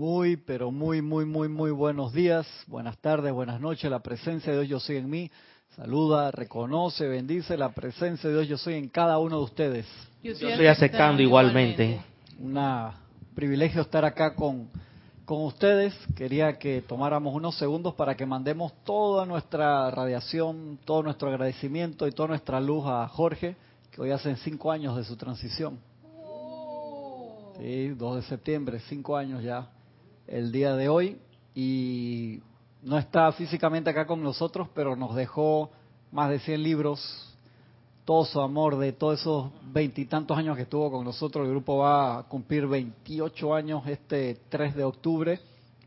Muy, pero muy, muy, muy, muy buenos días, buenas tardes, buenas noches. La presencia de Dios yo soy en mí. Saluda, reconoce, bendice la presencia de Dios yo soy en cada uno de ustedes. Yo estoy aceptando igualmente. Un privilegio estar acá con, con ustedes. Quería que tomáramos unos segundos para que mandemos toda nuestra radiación, todo nuestro agradecimiento y toda nuestra luz a Jorge, que hoy hacen cinco años de su transición. Sí, 2 de septiembre, cinco años ya el día de hoy y no está físicamente acá con nosotros, pero nos dejó más de 100 libros, todo su amor de todos esos veintitantos años que estuvo con nosotros. El grupo va a cumplir 28 años este 3 de octubre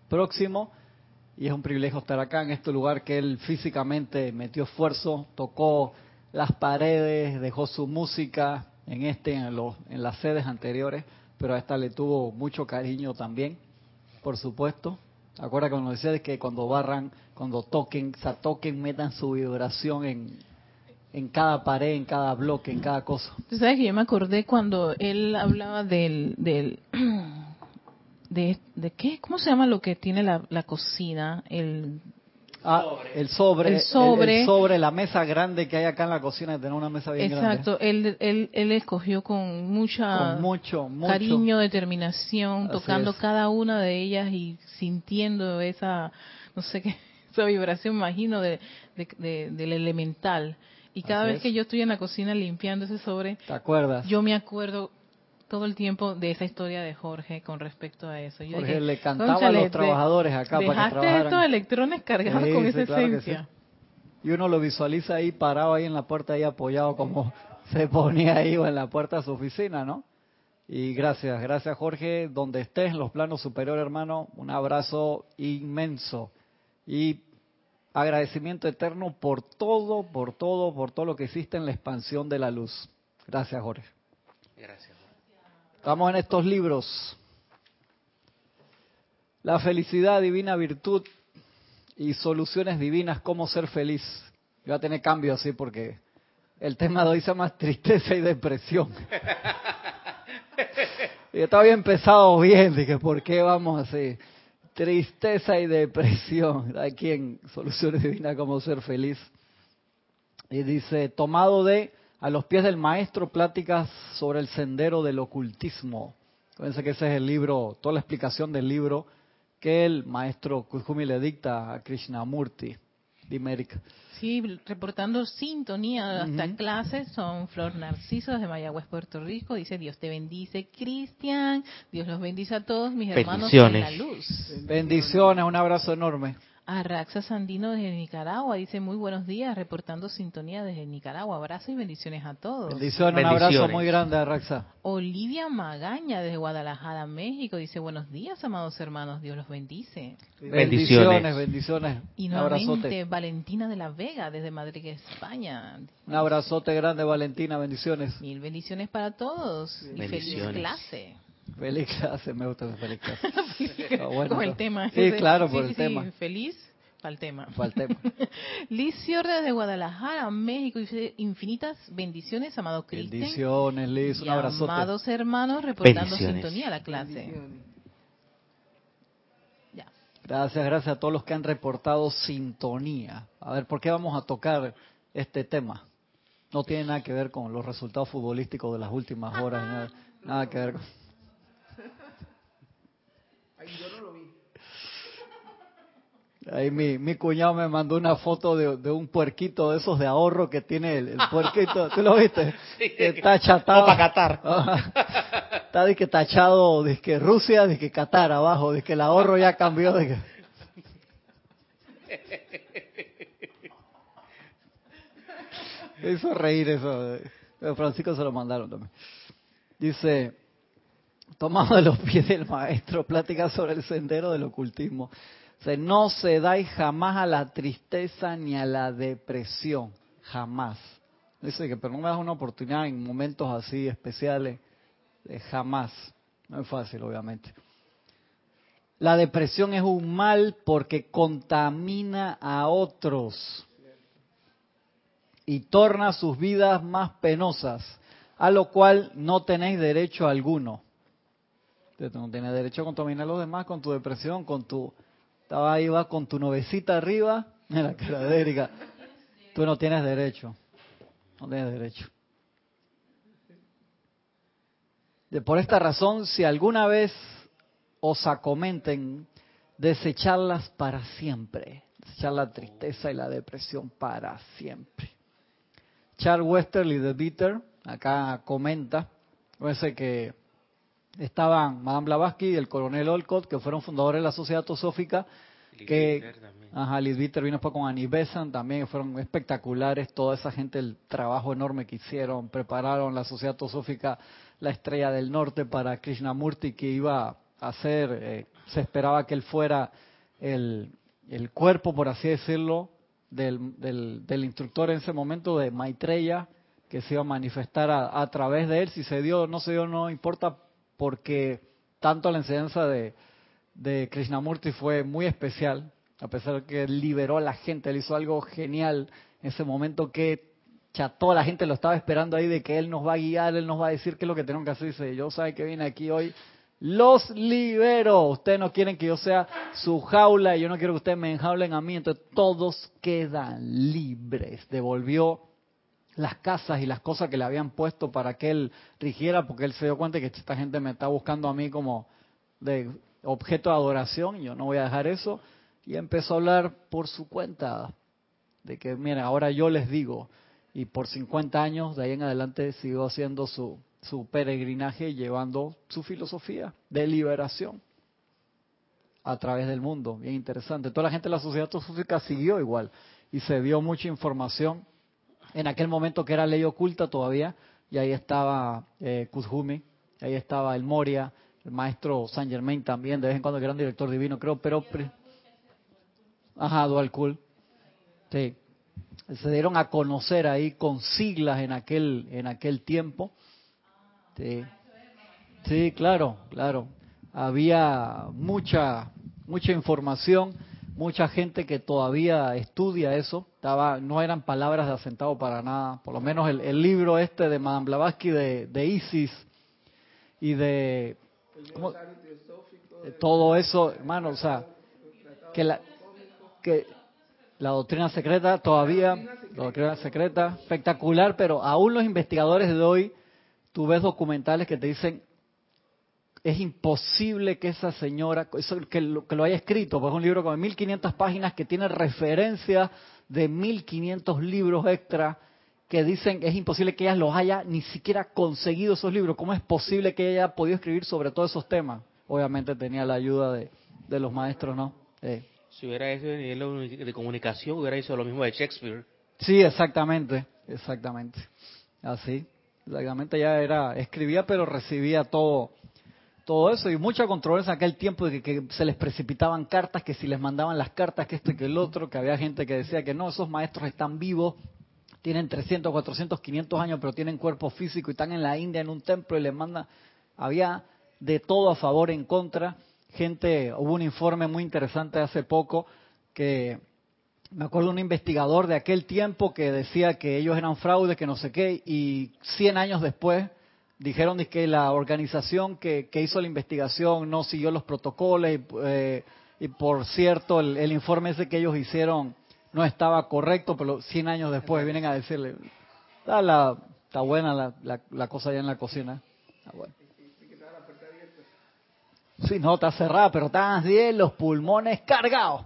próximo y es un privilegio estar acá en este lugar que él físicamente metió esfuerzo, tocó las paredes, dejó su música en este, en, los, en las sedes anteriores, pero a esta le tuvo mucho cariño también por supuesto. Acuerda cuando decía que cuando barran, cuando toquen, o toquen, metan su vibración en, en cada pared, en cada bloque, en cada cosa. Tú sabes que yo me acordé cuando él hablaba del, del de, de qué, ¿cómo se llama lo que tiene la, la cocina? El Ah, el sobre, el sobre, sobre, la mesa grande que hay acá en la cocina, tener una mesa bien grande. Exacto, él, él, él escogió con mucha mucho, cariño, determinación, tocando cada una de ellas y sintiendo esa, no sé qué, esa vibración, imagino, de, del elemental. Y cada vez que yo estoy en la cocina limpiando ese sobre, ¿te acuerdas? Yo me acuerdo todo el tiempo de esa historia de Jorge con respecto a eso. Jorge le cantaba a los trabajadores acá para que trabajaran. estos electrones cargados con esa esencia. Y uno lo visualiza ahí parado ahí en la puerta, ahí apoyado como se ponía ahí o en la puerta de su oficina, ¿no? Y gracias, gracias Jorge, donde estés en los planos superiores, hermano, un abrazo inmenso y agradecimiento eterno por todo, por todo, por todo lo que hiciste en la expansión de la luz. Gracias, Jorge. Gracias. Estamos en estos libros. La felicidad, divina virtud y soluciones divinas, cómo ser feliz. Voy a tener cambio así porque el tema de hoy se llama tristeza y depresión. y estaba bien empezado bien, dije, ¿por qué vamos así? Tristeza y depresión. Aquí en Soluciones Divinas, cómo ser feliz. Y dice, tomado de a los pies del maestro pláticas sobre el sendero del ocultismo. Fíjense que ese es el libro, toda la explicación del libro que el maestro Kujumi le dicta a Krishnamurti. Dime, Sí, reportando sintonía hasta uh clases, son Flor Narciso de Mayagüez, Puerto Rico. Dice, Dios te bendice, Cristian. Dios los bendice a todos mis hermanos en la luz. Bendiciones, un abrazo enorme. Arraxa Sandino desde Nicaragua dice muy buenos días, reportando sintonía desde Nicaragua. Abrazo y bendiciones a todos. Bendiciones, un abrazo muy grande, Arraxa. Olivia Magaña desde Guadalajara, México, dice buenos días, amados hermanos, Dios los bendice. Bendiciones, bendiciones. Y nuevamente Valentina de la Vega desde Madrid, España. Un abrazote grande, Valentina, bendiciones. Mil bendiciones para todos y feliz clase. Feliz clase, me gusta feliz clase. Ah, Con el tema. Sí, claro, por el tema. Feliz para el tema. Para el tema. Liz desde Guadalajara, México, infinitas bendiciones, amado Cristian. Bendiciones, Liz, un abrazo. Amados hermanos, reportando sintonía a la clase. Ya. Gracias, gracias a todos los que han reportado sintonía. A ver, ¿por qué vamos a tocar este tema? No tiene nada que ver con los resultados futbolísticos de las últimas horas, nada, nada que ver con yo no lo vi. Ahí mi, mi cuñado me mandó una foto de, de, un puerquito de esos de ahorro que tiene el, puerquito. ¿Tú lo viste? Que está chatado. para Qatar. está de que tachado, de que Rusia, de que Qatar abajo, de que el ahorro ya cambió. De que... hizo reír eso. Francisco se lo mandaron también. Dice, tomado de los pies del maestro, plática sobre el sendero del ocultismo. O no se dais jamás a la tristeza ni a la depresión, jamás. Dice que, pero no me das una oportunidad en momentos así especiales, jamás. No es fácil, obviamente. La depresión es un mal porque contamina a otros y torna sus vidas más penosas, a lo cual no tenéis derecho alguno. Tú no tienes derecho a contaminar a los demás con tu depresión, con tu... Estaba ahí, va con tu novecita arriba, en la cara de. Tú no tienes derecho. No tienes derecho. De, por esta razón, si alguna vez os acomenten, desecharlas para siempre. Desechar la tristeza y la depresión para siempre. Charles Westerly de Bitter acá comenta, parece que estaban Madame Blavatsky y el coronel Olcott, que fueron fundadores de la Sociedad Tosófica, que ajá, vino después con Annie Besant también, fueron espectaculares, toda esa gente, el trabajo enorme que hicieron, prepararon la Sociedad Tosófica, la estrella del norte para Krishnamurti, que iba a ser, eh, se esperaba que él fuera el, el cuerpo, por así decirlo, del, del, del, instructor en ese momento de Maitreya, que se iba a manifestar a, a, través de él. Si se dio o no se dio, no importa, porque tanto la enseñanza de, de Krishnamurti fue muy especial, a pesar de que liberó a la gente, él hizo algo genial en ese momento que ya toda la gente lo estaba esperando ahí de que él nos va a guiar, él nos va a decir qué es lo que tenemos que hacer. Dice, yo sabe que vine aquí hoy los libero. Ustedes no quieren que yo sea su jaula y yo no quiero que ustedes me enjaulen a mí. Entonces todos quedan libres. Devolvió las casas y las cosas que le habían puesto para que él rigiera, porque él se dio cuenta que esta gente me está buscando a mí como de objeto de adoración y yo no voy a dejar eso. Y empezó a hablar por su cuenta de que, mira, ahora yo les digo, y por 50 años de ahí en adelante siguió haciendo su, su peregrinaje llevando su filosofía de liberación a través del mundo. Bien interesante. Toda la gente de la sociedad teosófica siguió igual y se dio mucha información en aquel momento que era ley oculta todavía y ahí estaba eh, Kuzhumi, ahí estaba el Moria, el maestro Saint Germain también, de vez en cuando que era un director divino, creo, pero... Ajá, Dual Cool. Sí. Se dieron a conocer ahí con siglas en aquel, en aquel tiempo Sí. sí, claro, claro. Había mucha, mucha información, mucha gente que todavía estudia eso. Estaba, no eran palabras de asentado para nada. Por lo menos el, libro este de Madame Blavatsky de, Isis y de, todo eso, hermano, o sea, que la, que la doctrina secreta todavía, la doctrina secreta, espectacular, pero aún los investigadores de hoy tú ves documentales que te dicen, es imposible que esa señora, que, lo, que lo haya escrito, pues es un libro con 1500 páginas que tiene referencia de 1500 libros extra que dicen es imposible que ella los haya ni siquiera conseguido esos libros. ¿Cómo es posible que ella haya podido escribir sobre todos esos temas? Obviamente tenía la ayuda de, de los maestros, ¿no? Si hubiera eso de nivel de comunicación, hubiera hecho lo mismo de Shakespeare. Sí, exactamente, exactamente. Así. Exactamente, ya era, escribía pero recibía todo, todo eso y mucha controversia en aquel tiempo de que, se les precipitaban cartas, que si les mandaban las cartas, que esto y que el otro, que había gente que decía que no, esos maestros están vivos, tienen 300, 400, 500 años, pero tienen cuerpo físico y están en la India en un templo y les mandan, había de todo a favor, en contra, gente, hubo un informe muy interesante hace poco que me acuerdo un investigador de aquel tiempo que decía que ellos eran fraudes, que no sé qué, y 100 años después dijeron que la organización que, hizo la investigación no siguió los protocolos y, eh, por cierto el, informe ese que ellos hicieron no estaba correcto, pero 100 años después vienen a decirle, está, la, está buena la, la, cosa allá en la cocina. Está bueno. Sí, no, está cerrada, pero están bien los pulmones cargados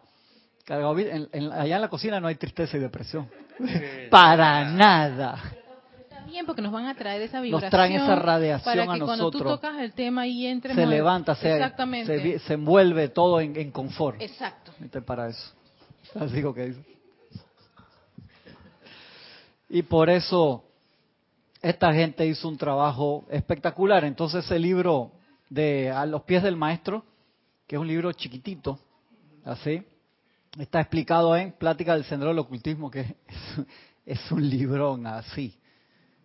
allá en la cocina no hay tristeza y depresión. Para nada. Bien porque nos van a traer esa vibración. Nos traen esa radiación para que a nosotros. Cuando tú tocas el tema y entres se levanta, se, se, envuelve todo en, confort. Exacto. Para eso. Así que dice. Y por eso esta gente hizo un trabajo espectacular. Entonces ese libro de A los pies del maestro, que es un libro chiquitito, así, está explicado en Plática del Sendero del Ocultismo, que es, un librón así,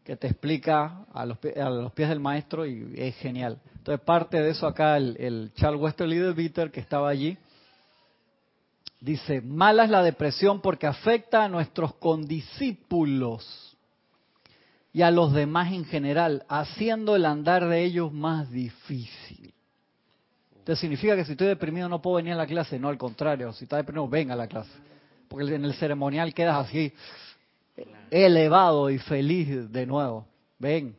que te explica a los, a los, pies del maestro y es genial. Entonces, parte de eso acá, el, el Charles Westerly de Bitter, que estaba allí, dice, mala es la depresión porque afecta a nuestros condiscípulos y a los demás en general, haciendo el andar de ellos más difícil. Entonces significa que si estoy deprimido no puedo venir a la clase. No, al contrario, si estás deprimido, venga a la clase. Porque en el ceremonial quedas así, elevado y feliz de nuevo. Ven.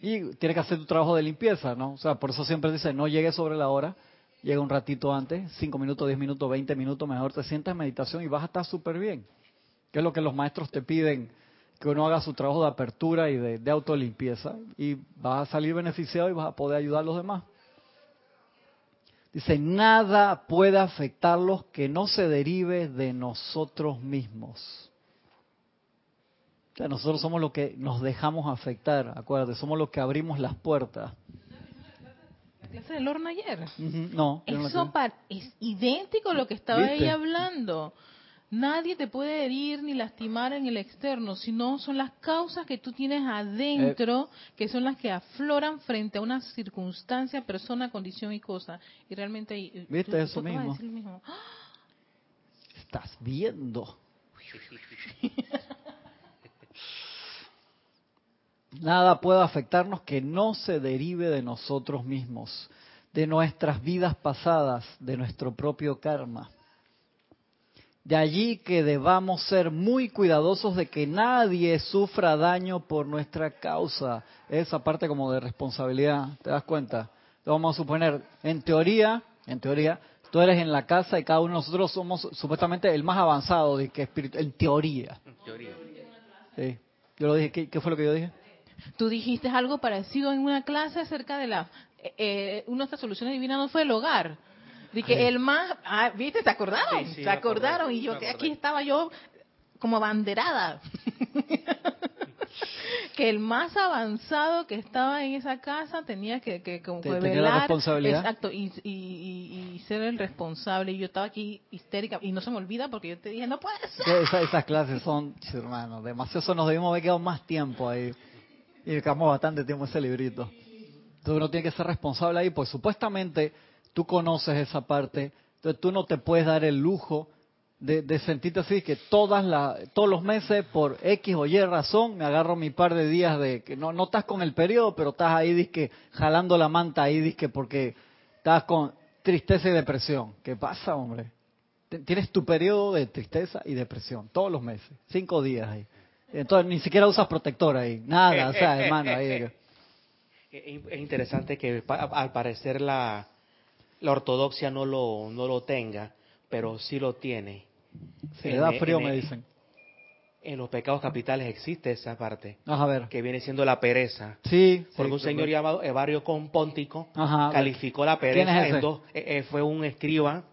Y tienes que hacer tu trabajo de limpieza, ¿no? O sea, por eso siempre dice, no llegues sobre la hora, llega un ratito antes, 5 minutos, 10 minutos, 20 minutos, mejor te sientas en meditación y vas a estar súper bien. Que es lo que los maestros te piden, que uno haga su trabajo de apertura y de, de autolimpieza y vas a salir beneficiado y vas a poder ayudar a los demás. Dice, nada puede afectarlos que no se derive de nosotros mismos. O sea, nosotros somos los que nos dejamos afectar, acuérdate, somos los que abrimos las puertas. La clase de Lorna ayer. No. Eso es idéntico a lo que estaba ella hablando. Nadie te puede herir ni lastimar en el externo, sino son las causas que tú tienes adentro, eh. que son las que afloran frente a una circunstancia, persona, condición y cosa. Y realmente... Eh, ¿Viste eso mismo? Estás viendo. Nada puede afectarnos que no se derive de nosotros mismos, de nuestras vidas pasadas, de nuestro propio karma. De allí que debamos ser muy cuidadosos de que nadie sufra daño por nuestra causa. Esa parte como de responsabilidad, ¿te das cuenta? vamos a suponer, en teoría, en teoría, tú eres en la casa y cada uno de nosotros somos supuestamente el más avanzado de que espíritu, en teoría. En teoría. Sí. Yo lo dije, ¿qué, fue lo que yo dije? Tú dijiste algo parecido en una clase acerca de la eh, eh una de estas soluciones divinas no fue el hogar de que el más, ah, ¿viste? ¿Se acordaron? se acordaron y yo que aquí estaba yo como banderada. que el más avanzado que estaba en esa casa tenía que, que, la responsabilidad. exacto y, y, ser el responsable y yo estaba aquí histérica y no se me olvida porque yo te dije no puede ser esas clases son hermano demasiado nos debimos haber quedado más tiempo ahí y dejamos bastante tiempo ese librito entonces uno tiene que ser responsable ahí pues supuestamente tú conoces esa parte, entonces tú no te puedes dar el lujo de, sentirte así, que todas todos los meses por X o Y razón me agarro mi par de días de que no, no estás con el periodo, pero estás ahí disque jalando la manta ahí disque porque estás con tristeza y depresión. ¿Qué pasa, hombre? Tienes tu periodo de tristeza y depresión todos los meses, cinco días ahí. Entonces ni siquiera usas protector ahí, nada, o sea, hermano, ahí. Es interesante que al parecer la, la ortodoxia no lo, no lo tenga, pero sí lo tiene. Se le da frío, me dicen. En los pecados capitales existe esa parte. a ver. Que viene siendo la pereza. Sí. Porque un señor llamado Evario Compóntico calificó la pereza en dos. Eh, eh, fue un escriba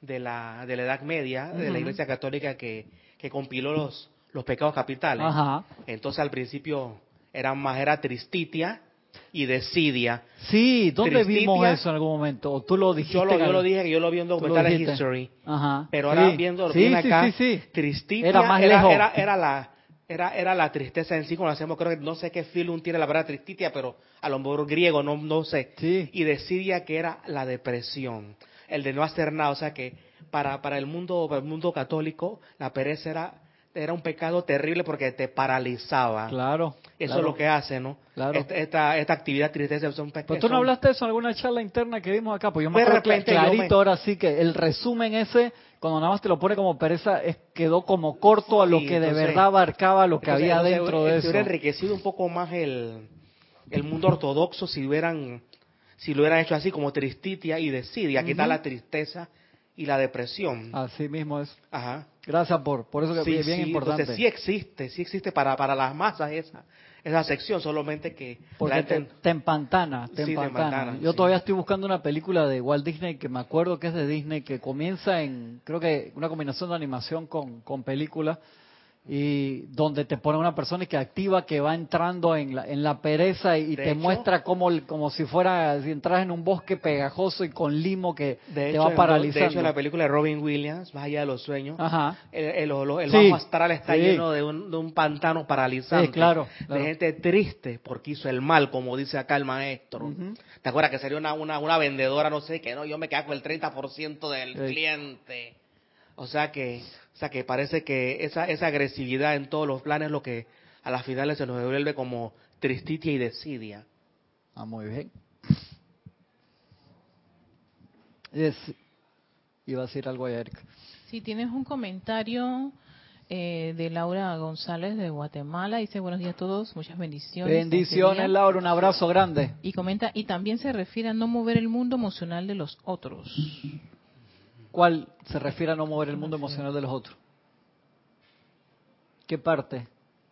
de la, de la Edad Media, de la Iglesia Católica, que, que compiló los, los pecados capitales. Ajá. Entonces al principio era más, era tristitia y decidia. Sí, ¿dónde vimos eso en algún momento? ¿O tú lo dijiste? Yo lo, yo lo dije, yo lo vi en documentales History. Ajá. Pero ahora viendo lo que acá, Tristitia era, más era, era, era, la era, era la tristeza en sí, como lo hacemos, creo que no sé qué film tiene la palabra tristitia, pero a lo mejor griego, no, no sé. Sí. Y decidia que era la depresión, el de no hacer nada, o sea que para, para el mundo, para el mundo católico, la pereza era era un pecado terrible porque te paralizaba. Claro. Eso es lo que hace, ¿no? Claro. Esta, esta, actividad tristeza es un pecado. Pero tú no hablaste de eso en alguna charla interna que vimos acá, pues yo me acuerdo clarito ahora sí que el resumen ese, cuando nada más te lo pone como pereza, es, quedó como corto a lo que de verdad abarcaba lo que había dentro de eso. Se hubiera enriquecido un poco más el, el mundo ortodoxo si hubieran si lo hubieran hecho así como tristitia y decidia, aquí está la tristeza y la depresión. Así mismo es. Ajá. Gracias por, por eso que es bien importante. Entonces sí existe, sí existe para, para las masas esa, esa sección, solamente que... Porque te, te, empantana, te, empantana. Yo todavía estoy buscando una película de Walt Disney que me acuerdo que es de Disney, que comienza en, creo que una combinación de animación con, con película, y donde te pone una persona que activa que va entrando en la, en la pereza y, te muestra como, como si fuera si entras en un bosque pegajoso y con limo que te va paralizando. De hecho, en la película de Robin Williams, Más allá de los sueños, el, el, el, bajo astral está lleno de un, de un, pantano paralizante. claro, De gente triste porque hizo el mal, como dice acá el maestro. ¿Te acuerdas que sería una, una, una vendedora, no sé, que no, yo me quedo con el 30% del cliente? O sea que o sea que parece que esa, esa agresividad en todos los planes es lo que a las finales se nos devuelve como tristitia y desidia. Ah, muy bien. Es, iba a decir algo a Eric. Si tienes un comentario eh, de Laura González de Guatemala. Dice buenos días a todos, muchas bendiciones. Bendiciones, Laura, un abrazo grande. Y comenta, y también se refiere a no mover el mundo emocional de los otros. ¿Cuál se refiere a no mover el mundo emocional de los otros? ¿Qué parte?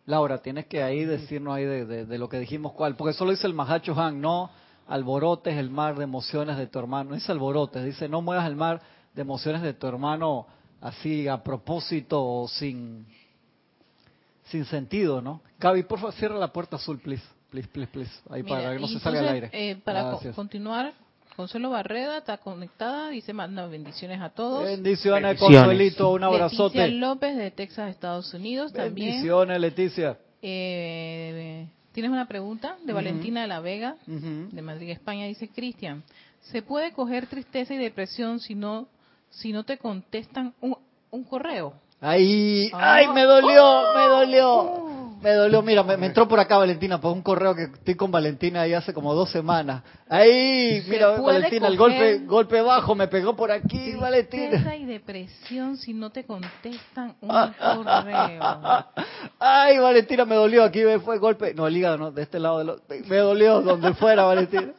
Laura, tienes que ahí decirnos ahí de, lo que dijimos cuál, porque solo dice el Mahacho Han, no alborotes el mar de emociones de tu hermano, no dice alborotes, dice no muevas el mar de emociones de tu hermano así a propósito o sin, sin sentido, ¿no? Gaby, por favor, cierra la puerta azul, please. Please, please, please. Ahí para que no se salga al aire. Eh, para continuar, Consuelo Barreda está conectada, dice manda bendiciones a todos. Bendiciones, Consuelito, un abrazote. Leticia López de Texas, Estados Unidos también. Bendiciones, Leticia. Eh, ¿Tienes una pregunta? De Valentina de la Vega, de Madrid, España. Dice, Cristian, ¿se puede coger tristeza y depresión si no si no te contestan un, un correo? Ay, ah. ay, me dolió, me dolió. Oh. Me dolió, mira, me, entró por acá Valentina por un correo que estoy con Valentina ahí hace como dos semanas. Ahí, mira, Valentina, el golpe golpe bajo me pegó por aquí, Valentina. y depresión si no te contestan un correo. Ay, Valentina, me dolió, aquí me fue golpe, no, el hígado, no, de este lado, de lo, me dolió, donde fuera, Valentina.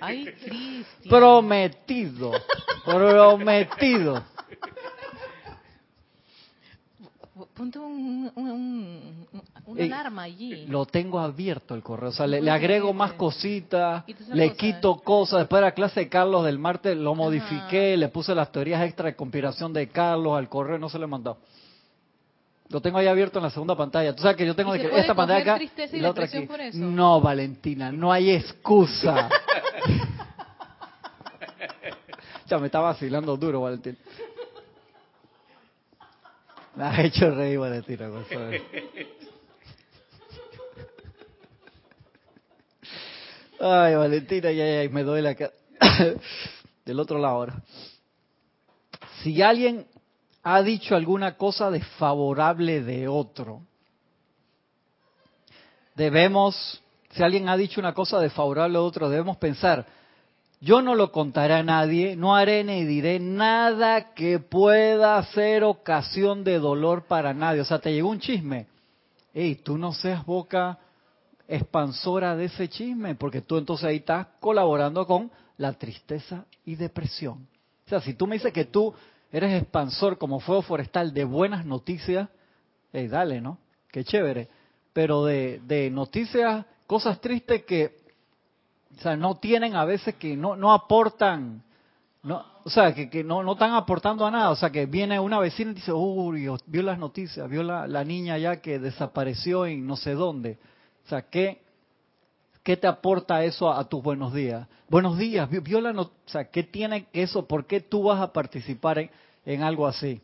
Ay, Cristian. Prometido. Prometido. Ponte un, un, alarma allí. Lo tengo abierto el correo. O sea, le, agrego más cositas, le quito cosas. Después de la clase de Carlos del martes lo modifiqué, le puse las teorías extra de conspiración de Carlos al correo, no se lo he mandado. Lo tengo ahí abierto en la segunda pantalla. Tú sabes que yo tengo esta pantalla acá y la otra aquí. No, Valentina, no hay excusa. ya me está vacilando duro, Valentina. Me ha hecho reír, Valentina. Ay, Valentina, ya, ya, me duele acá. Del otro lado ahora. Si alguien ha dicho alguna cosa desfavorable de otro. Debemos, si alguien ha dicho una cosa desfavorable de otro, debemos pensar, yo no lo contaré a nadie, no haré ni diré nada que pueda ser ocasión de dolor para nadie. O sea, te llegó un chisme. Ey, tú no seas boca expansora de ese chisme, porque tú entonces ahí estás colaborando con la tristeza y depresión. O sea, si tú me dices que tú eres expansor como fuego forestal de buenas noticias, hey, dale, ¿no? Qué chévere. Pero de, de noticias, cosas tristes que, o sea, no tienen a veces que no, no aportan, no, o sea, que, que no, no están aportando a nada. O sea, que viene una vecina y dice, uy, vio las noticias, vio la, la niña ya que desapareció en no sé dónde. O sea, ¿qué, ¿Qué te aporta eso a, tus buenos días? Buenos días, viola, o sea, ¿qué tiene eso? ¿Por qué tú vas a participar en, algo así?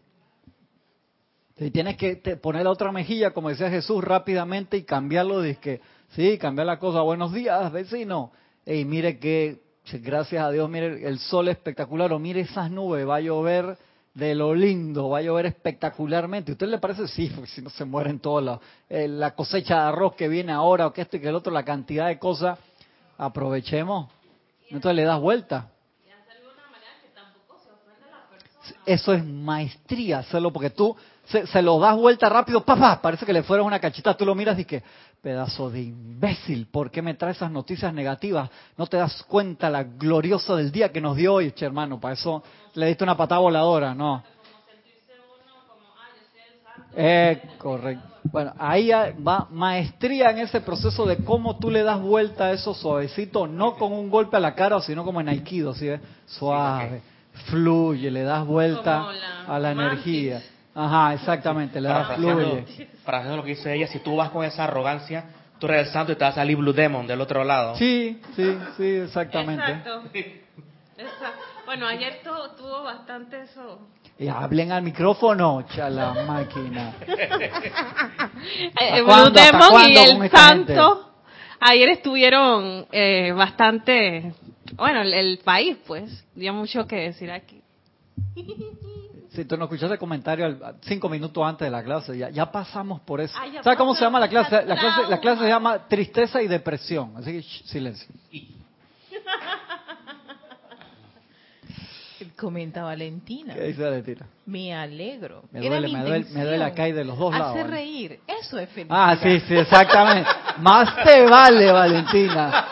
Si tienes que poner la otra mejilla, como decía Jesús, rápidamente y cambiarlo, de que, sí, cambiar la cosa. Buenos días, vecino. Y mire que, gracias a Dios, mire el sol espectacular, o mire esas nubes, va a llover de lo lindo, va a llover espectacularmente. ¿A usted le parece? Sí, porque si no se mueren todas eh, la cosecha de arroz que viene ahora, o que esto y que el otro, la cantidad de cosas, aprovechemos. Entonces le das vuelta. Eso es maestría, hacerlo porque tú se, lo das vuelta rápido, papá, parece que le fuera una cachita, tú lo miras y que, pedazo de imbécil, ¿por qué me trae esas noticias negativas? No te das cuenta la gloriosa del día que nos dio hoy, che, hermano, para eso le diste una patada voladora, no. Eh, correcto. Bueno, ahí va maestría en ese proceso de cómo tú le das vuelta a eso suavecito, no con un golpe a la cara, sino como en Aikido, ¿sí? Suave, fluye, le das vuelta a la energía. Ajá, exactamente, le das fluye. Para hacer lo que dice ella, si tú vas con esa arrogancia, tú eres el santo y te va a salir Blue Demon del otro lado. Sí, sí, sí, exactamente. Exacto. Bueno, ayer tuvo bastante eso. Y hablen al micrófono, chala máquina. el Blue Demon y el Santo ayer estuvieron eh, bastante, bueno, el, el, país pues, dio mucho que decir aquí. Si tú no escuchaste el comentario cinco minutos antes de la clase, ya, ya pasamos por eso. ¿Sabes cómo se llama la clase? La clase, la clase se llama tristeza y depresión. Así que silencio. comenta Valentina. ¿Qué dice Valentina? Me alegro. Me duele, me duele, me duele acá y de los dos lados. Hace reír, eso es felicidad. Ah, sí, sí, exactamente. Más te vale, Valentina.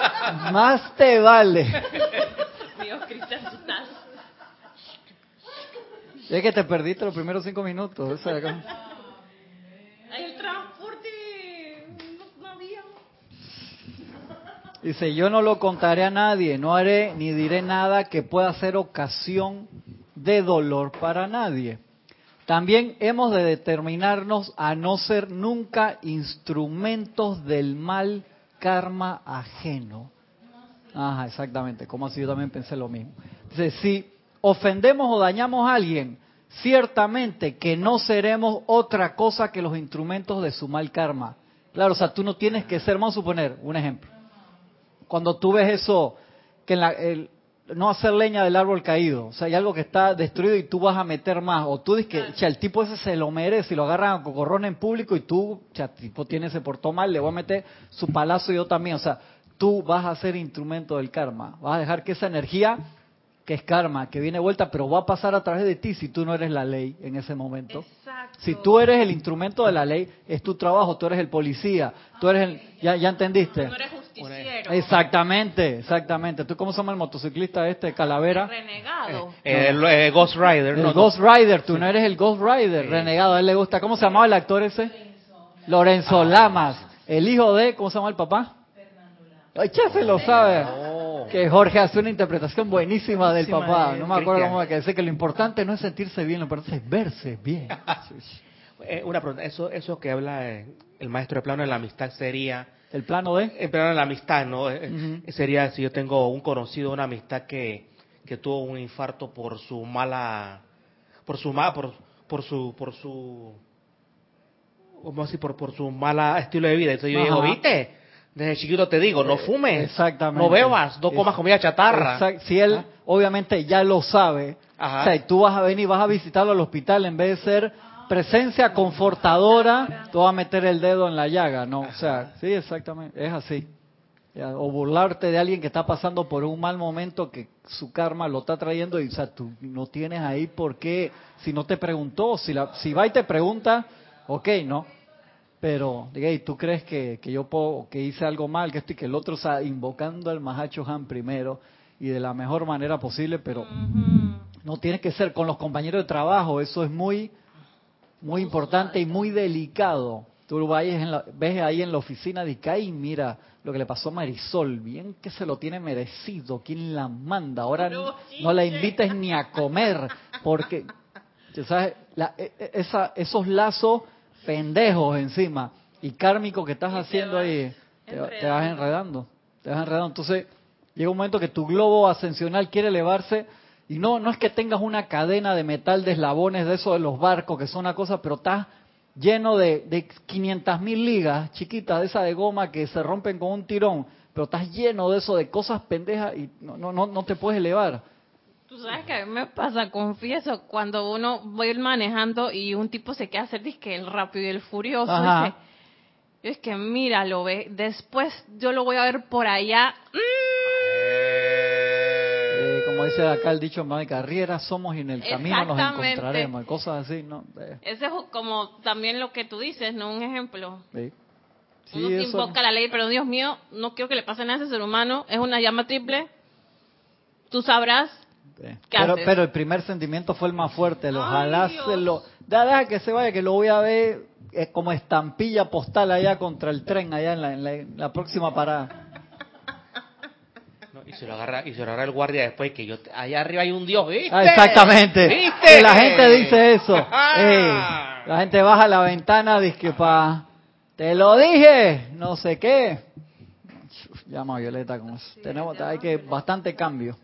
Más te vale. Dios, Cristian, estás. Es que te perdiste los primeros cinco minutos. El transporte no había. Dice, yo no lo contaré a nadie, no haré ni diré nada que pueda ser ocasión de dolor para nadie. También hemos de determinarnos a no ser nunca instrumentos del mal karma ajeno. Ajá, exactamente, como así yo también pensé lo mismo. Dice, si ofendemos o dañamos a alguien, ciertamente que no seremos otra cosa que los instrumentos de su mal karma. Claro, o sea, tú no tienes que ser, vamos a suponer, un ejemplo. Cuando tú ves eso, que el, no hacer leña del árbol caído, o sea, hay algo que está destruido y tú vas a meter más, o tú dices que el tipo ese se lo merece y lo agarran a cocorrón en público y tú, el tipo tiene ese portó mal, le voy a meter su palazo y yo también, o sea, tú vas a ser instrumento del karma, vas a dejar que esa energía que es karma, que viene vuelta, pero va a pasar a través de ti si tú no eres la ley en ese momento. Exacto. Si tú eres el instrumento de la ley, es tu trabajo, tú eres el policía, tú eres el... ¿Ya, ya entendiste? Tú eres justiciero. Exactamente, exactamente. ¿Tú cómo se llama el motociclista este, Calavera? renegado. Eh, el, eh, Ghost Rider. El Ghost Rider, tú no eres el Ghost Rider, renegado. A él le gusta. ¿Cómo se llamaba el actor ese? Lorenzo, ah. Lamas. El hijo de, ¿cómo se llama el papá? Fernando Lamas. Ay, ya se lo sabe que Jorge hace una interpretación buenísima del papá. No me acuerdo cómo que dice que lo importante no es sentirse bien, lo importante es verse bien. Eh, una pregunta, eso, eso que habla eh, el maestro de plano de la amistad sería... ¿El plano de? El plano de la amistad, ¿no? Eh, sería si yo tengo un conocido, una amistad que, que tuvo un infarto por su mala... Por su mala... Por, por su... Por su ¿Cómo así? Por, por su mala estilo de vida. Entonces yo digo, ¿viste? Desde chiquito te digo, no fumes, Exactamente. no bebas, no comas comida chatarra. Si él obviamente ya lo sabe, o sea, tú vas a venir, vas a visitarlo al hospital, en vez de ser presencia confortadora, tú vas a meter el dedo en la llaga, ¿no? O sea, sí, exactamente, es así. O burlarte de alguien que está pasando por un mal momento que su karma lo está trayendo y, o sea, tú no tienes ahí por qué, si no te preguntó, si, la, si va y te pregunta, ok, ¿no? Pero diga, ¿y tú crees que, que, yo puedo, que hice algo mal, que esto y que el otro está invocando al Mahacho Han primero y de la mejor manera posible, pero no tiene que ser con los compañeros de trabajo, eso es muy, muy importante y muy delicado. Tú ves ahí en la oficina de Icay, mira lo que le pasó a Marisol, bien que se lo tiene merecido, ¿quién la manda? Ahora no, no la invites ni a comer, porque, ¿sabes? La, e, e, esa, esos lazos pendejos encima y kármico que estás haciendo ahí, te, vas enredando, te vas enredando. Entonces llega un momento que tu globo ascensional quiere elevarse y no, no es que tengas una cadena de metal de eslabones de esos de los barcos, que son una cosa, pero estás lleno de, de 500 mil ligas chiquitas de esa de goma que se rompen con un tirón, pero estás lleno de eso, de cosas pendejas y no, no, no, no te puedes elevar. Tú sabes que a mí me pasa, confieso, cuando uno ir manejando y un tipo se queda hacer disque el rápido y el furioso. es que mira, lo ve, después yo lo voy a ver por allá. Eh, como dice acá el dicho de carrera somos y en el camino nos encontraremos, cosas así, ¿no? Eh. Ese es como también lo que tú dices, ¿no? Un ejemplo. Sí. Uno invoca la ley, pero Dios mío, no quiero que le pase nada a ese ser humano, es una llama triple. Tú sabrás pero, pero, el primer sentimiento fue el más fuerte. Ojalá se lo. Deja que se vaya, que lo voy a ver es como estampilla postal allá contra el tren, allá en la, próxima parada. y se lo agarra y se lo agarra el guardia después que yo allá arriba hay un dios ¿viste? Ah, exactamente la gente dice eso la gente baja la ventana dice pa te lo dije no sé qué llama a Violeta como tenemos hay que bastante cambio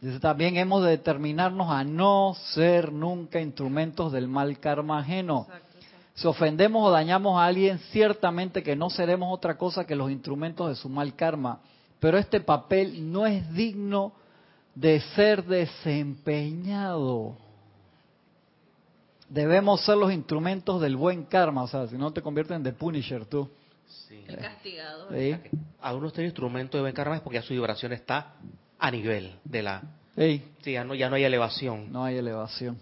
Dice, también hemos de determinarnos a no ser nunca instrumentos del mal karma ajeno. Si ofendemos o dañamos a alguien, ciertamente que no seremos otra cosa que los instrumentos de su mal karma. Pero este papel no es digno de ser desempeñado. Debemos ser los instrumentos del buen karma, o sea, si no te conviertes en The Punisher tú. El castigador. ¿Sí? A uno este instrumento de buen karma es porque ya su vibración está a nivel de la... Sí, ya no, ya no hay elevación. No hay elevación.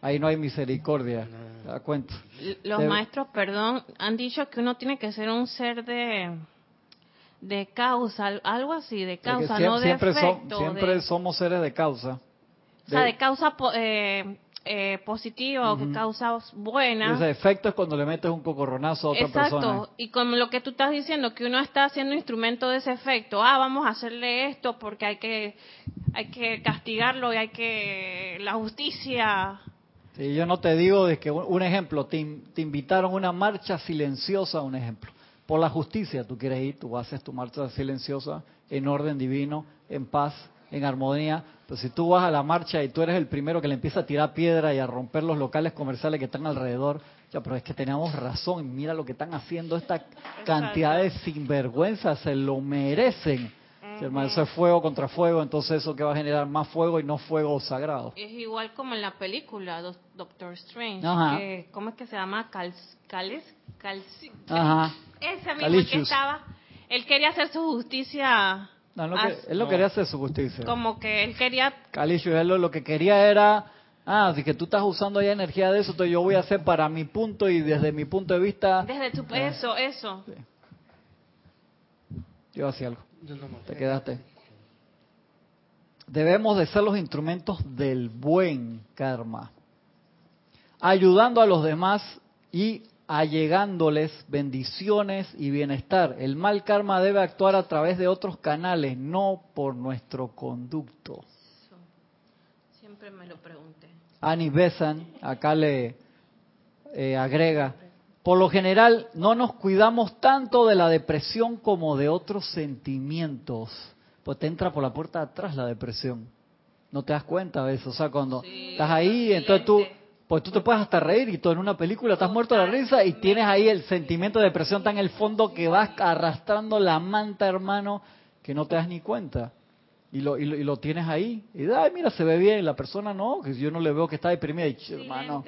Ahí no hay misericordia. ¿Te das cuenta? Los maestros, perdón, han dicho que uno tiene que ser un ser de de causa, algo así, de causa, no de siempre efecto. siempre somos seres de causa. O sea, de causa eh, eh, positiva o de causas buenas. Ese efecto es cuando le metes un cocorronazo a otra persona. Exacto, y como lo que tú estás diciendo, que uno está haciendo instrumento de ese efecto. Ah, vamos a hacerle esto porque hay que, hay que castigarlo y hay que... la justicia... Sí, yo no te digo de que un ejemplo, te, te invitaron a una marcha silenciosa, un ejemplo por la justicia tú quieres ir, tú haces tu marcha silenciosa en orden divino, en paz, en armonía. Pero si tú vas a la marcha y tú eres el primero que le empieza a tirar piedra y a romper los locales comerciales que están alrededor, ya, pero es que teníamos razón, mira lo que están haciendo, esta cantidad de sinvergüenzas, se lo merecen. eso es fuego contra fuego, entonces eso que va a generar más fuego y no fuego sagrado. Es igual como en la película Doctor Strange, ¿cómo es que se llama? Cal, Cales, Ajá. Ese mismo que estaba, él quería hacer su justicia. No, él no quería hacer su justicia. Como que él quería. Calicious, él lo, que quería era. Ah, así que tú estás usando ya energía de eso, entonces yo voy a hacer para mi punto y desde mi punto de vista. Desde tu. Eh, eso, eso. Yo hacía algo. Te quedaste. Debemos de ser los instrumentos del buen karma, ayudando a los demás y allegándoles bendiciones y bienestar. El mal karma debe actuar a través de otros canales, no por nuestro conducto. Siempre me lo pregunté. Annie Bessan acá le eh, agrega, por lo general no nos cuidamos tanto de la depresión como de otros sentimientos. Pues te entra por la puerta de atrás la depresión. No te das cuenta de eso. O sea, cuando estás ahí, entonces tú pues tú te puedes hasta reír y todo en una película estás muerto de la risa y tienes ahí el sentimiento de depresión tan en el fondo que vas arrastrando la manta, hermano, que no te das ni cuenta. Y lo, y lo, tienes ahí. Y ay, mira, se ve bien. La persona no, que yo no le veo que está deprimida. Y, hermano.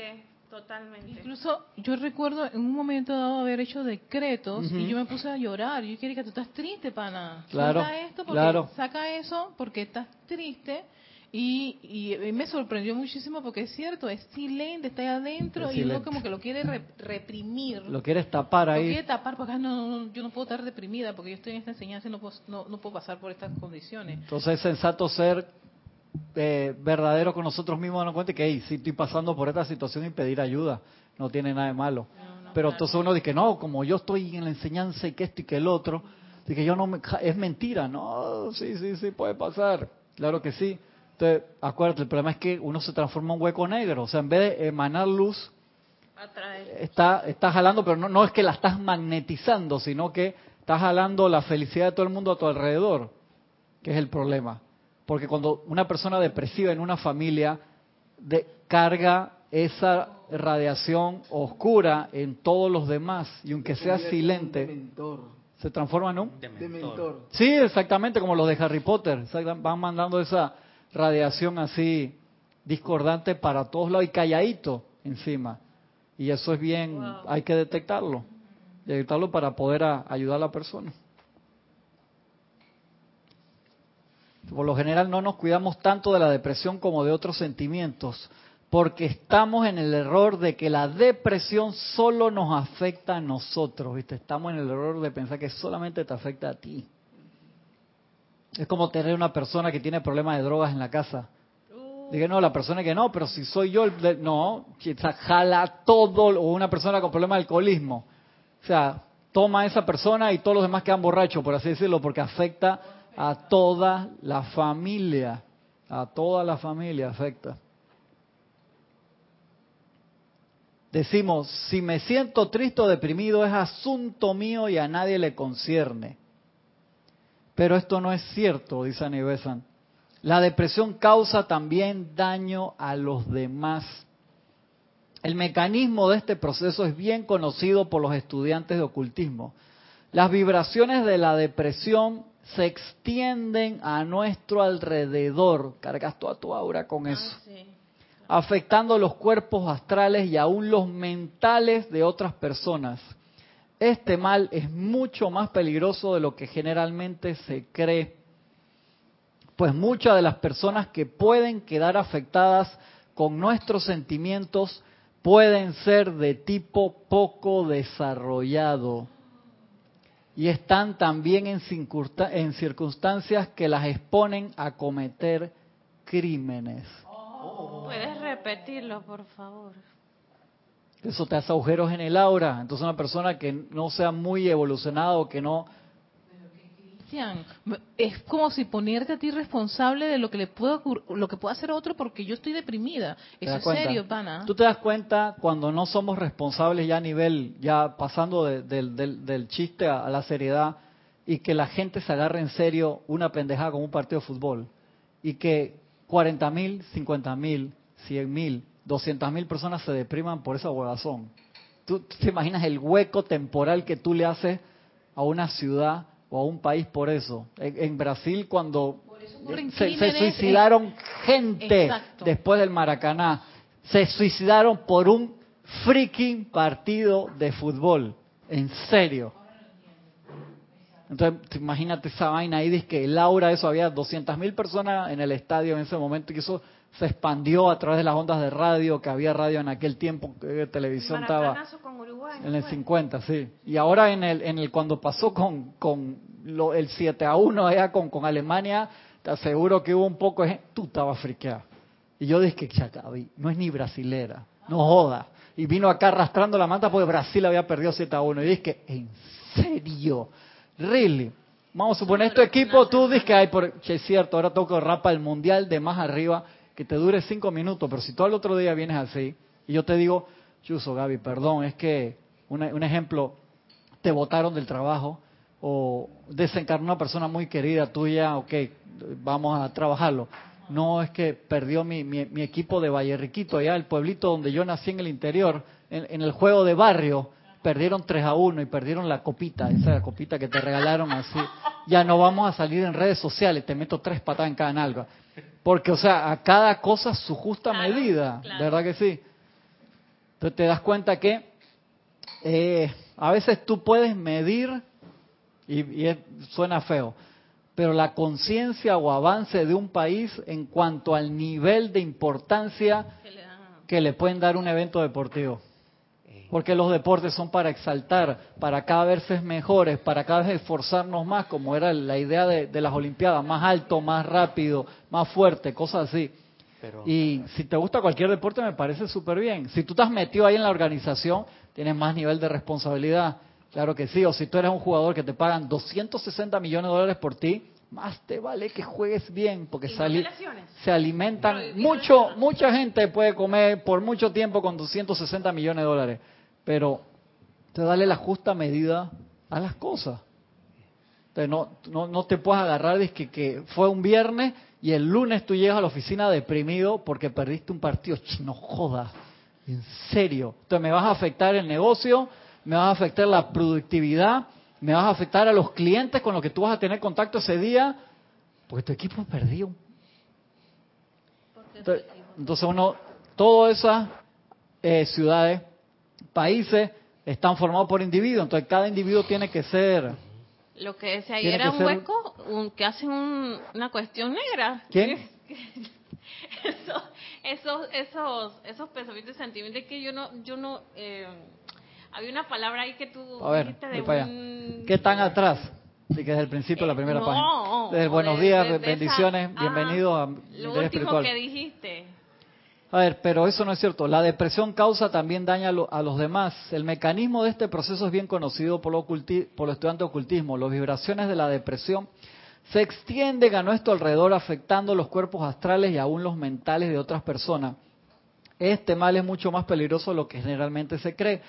Totalmente. Incluso yo recuerdo en un momento dado haber hecho decretos y yo me puse a llorar. Yo quería que tú estás triste, pana. Claro, esto porque, Saca eso porque estás triste y, y, me sorprendió muchísimo porque es cierto, es silente, está ahí adentro y uno como que lo quiere reprimir. Lo quiere tapar ahí. Lo quiere tapar porque ah, no, yo no puedo estar deprimida porque yo estoy en esta enseñanza y no puedo, no, puedo pasar por estas condiciones. Entonces es sensato ser eh, verdadero con nosotros mismos, darnos cuenta que hey, si estoy pasando por esta situación y pedir ayuda, no tiene nada de malo. Pero entonces uno dice, no, como yo estoy en la enseñanza y que esto y que el otro, que yo no me, es mentira. No, sí, sí, sí, puede pasar. Claro que sí entonces, acuérdate, el problema es que uno se transforma en un hueco negro. O sea, en vez de emanar luz, está, está jalando, pero no, no es que la estás magnetizando, sino que estás jalando la felicidad de todo el mundo a tu alrededor, que es el problema. Porque cuando una persona depresiva en una familia de, carga esa radiación oscura en todos los demás, y aunque sea silente, se transforma en un dementor. Sí, exactamente, como los de Harry Potter. Van mandando esa radiación así discordante para todos lados y calladito encima. Y eso es bien, hay que detectarlo, detectarlo para poder ayudar a la persona. Por lo general no nos cuidamos tanto de la depresión como de otros sentimientos, porque estamos en el error de que la depresión solo nos afecta a nosotros, ¿viste? Estamos en el error de pensar que solamente te afecta a ti. Es como tener una persona que tiene problemas de drogas en la casa. Uh. Dije, no, la persona que no, pero si soy yo, el, no, jala todo, o una persona con problemas de alcoholismo. O sea, toma a esa persona y todos los demás quedan borrachos, por así decirlo, porque afecta a toda la familia. A toda la familia afecta. Decimos, si me siento triste o deprimido es asunto mío y a nadie le concierne. Pero esto no es cierto, dice Anibesan. La depresión causa también daño a los demás. El mecanismo de este proceso es bien conocido por los estudiantes de ocultismo. Las vibraciones de la depresión se extienden a nuestro alrededor. Cargas toda tu aura con ah, eso. Afectando los cuerpos astrales y aún los mentales de otras personas. Este mal es mucho más peligroso de lo que generalmente se cree. pues muchas de las personas que pueden quedar afectadas con nuestros sentimientos pueden ser de tipo poco desarrollado y están también en circunstancias que las exponen a cometer crímenes. ¿Puedes repetirlo, por favor? Eso te hace agujeros en el aura. Entonces una persona que no sea muy evolucionada o que no es como si ponerte a ti responsable de lo que le puedo lo que pueda hacer otro porque yo estoy deprimida. Eso es serio, pana. Tú te das cuenta cuando no somos responsables ya a nivel, ya pasando del, chiste a, la seriedad y que la gente se agarre en serio una pendejada como un partido de fútbol y que 40 mil, 50 mil, 100 mil, 200 mil personas se depriman por esa huevazón. ¿Tú te imaginas el hueco temporal que tú le haces a una ciudad o a un país por eso. En, Brasil cuando se, suicidaron gente después del Maracaná, se suicidaron por un freaking partido de fútbol. En serio. Entonces, imagínate esa vaina ahí, dice que el aura de eso, había 200 mil personas en el estadio en ese momento y eso se expandió a través de las ondas de radio, que había radio en aquel tiempo, que televisión estaba en el 50, sí. Y ahora en el, en el cuando pasó con, con lo, el 7 a 1 allá con, con Alemania, te aseguro que hubo un poco de tú estabas friqueado. Y yo dije, Chacabi, no es ni brasilera, no joda. Y vino acá arrastrando la manta porque Brasil había perdido 7 a 1. Y dije, ¿en serio? ¿Really? Vamos a suponer, este equipo, tú dices que hay, por, es cierto, ahora toco rapa el mundial de más arriba que te dure cinco minutos, pero si todo el otro día vienes así y yo te digo, Chuso, Gaby, perdón, es que un ejemplo, te botaron del trabajo o desencarnó una persona muy querida tuya, ok, vamos a trabajarlo. No es que perdió mi, mi, equipo de Valle Riquito, allá el pueblito donde yo nací en el interior, en, el juego de barrio, perdieron 3 a 1 y perdieron la copita, esa copita que te regalaron así. Ya no vamos a salir en redes sociales, te meto tres patadas en cada nalga. Porque, o sea, a cada cosa su justa medida, ¿verdad que sí? Entonces te das cuenta que eh, a veces tú puedes medir, y, suena feo, pero la conciencia o avance de un país en cuanto al nivel de importancia que le pueden dar un evento deportivo. Porque los deportes son para exaltar, para cada vez ser mejores, para cada vez esforzarnos más, como era la idea de, las Olimpiadas, más alto, más rápido, más fuerte, cosas así. y si te gusta cualquier deporte me parece súper bien. Si tú estás metido ahí en la organización, tienes más nivel de responsabilidad. Claro que sí. O si tú eres un jugador que te pagan 260 millones de dólares por ti, más te vale que juegues bien, porque se alimentan mucho, mucha gente puede comer por mucho tiempo con 260 millones de dólares pero te dale la justa medida a las cosas. Entonces, no, no, te puedes agarrar de que, que fue un viernes y el lunes tú llegas a la oficina deprimido porque perdiste un partido. No jodas, en serio. Entonces me vas a afectar el negocio, me vas a afectar la productividad, me vas a afectar a los clientes con los que tú vas a tener contacto ese día, porque tu equipo perdió. Entonces, entonces uno, todas esas eh, ciudades países están formados por individuos, entonces cada individuo tiene que ser... Lo que decía ahí era un hueco que hacen una cuestión negra. ¿Quién? esos, esos, esos pensamientos y sentimientos que yo no, yo no, eh, había una palabra ahí que tú a ver, de un... ¿Qué están atrás? Sí, que es el principio de la primera página. buenos días, bendiciones, bienvenido a Lo último que dijiste. A ver, pero eso no es cierto. La depresión causa también daño a, los demás. El mecanismo de este proceso es bien conocido por, por los estudiantes de ocultismo. Las vibraciones de la depresión se extienden a nuestro alrededor afectando los cuerpos astrales y aún los mentales de otras personas. Este mal es mucho más peligroso de lo que generalmente se cree,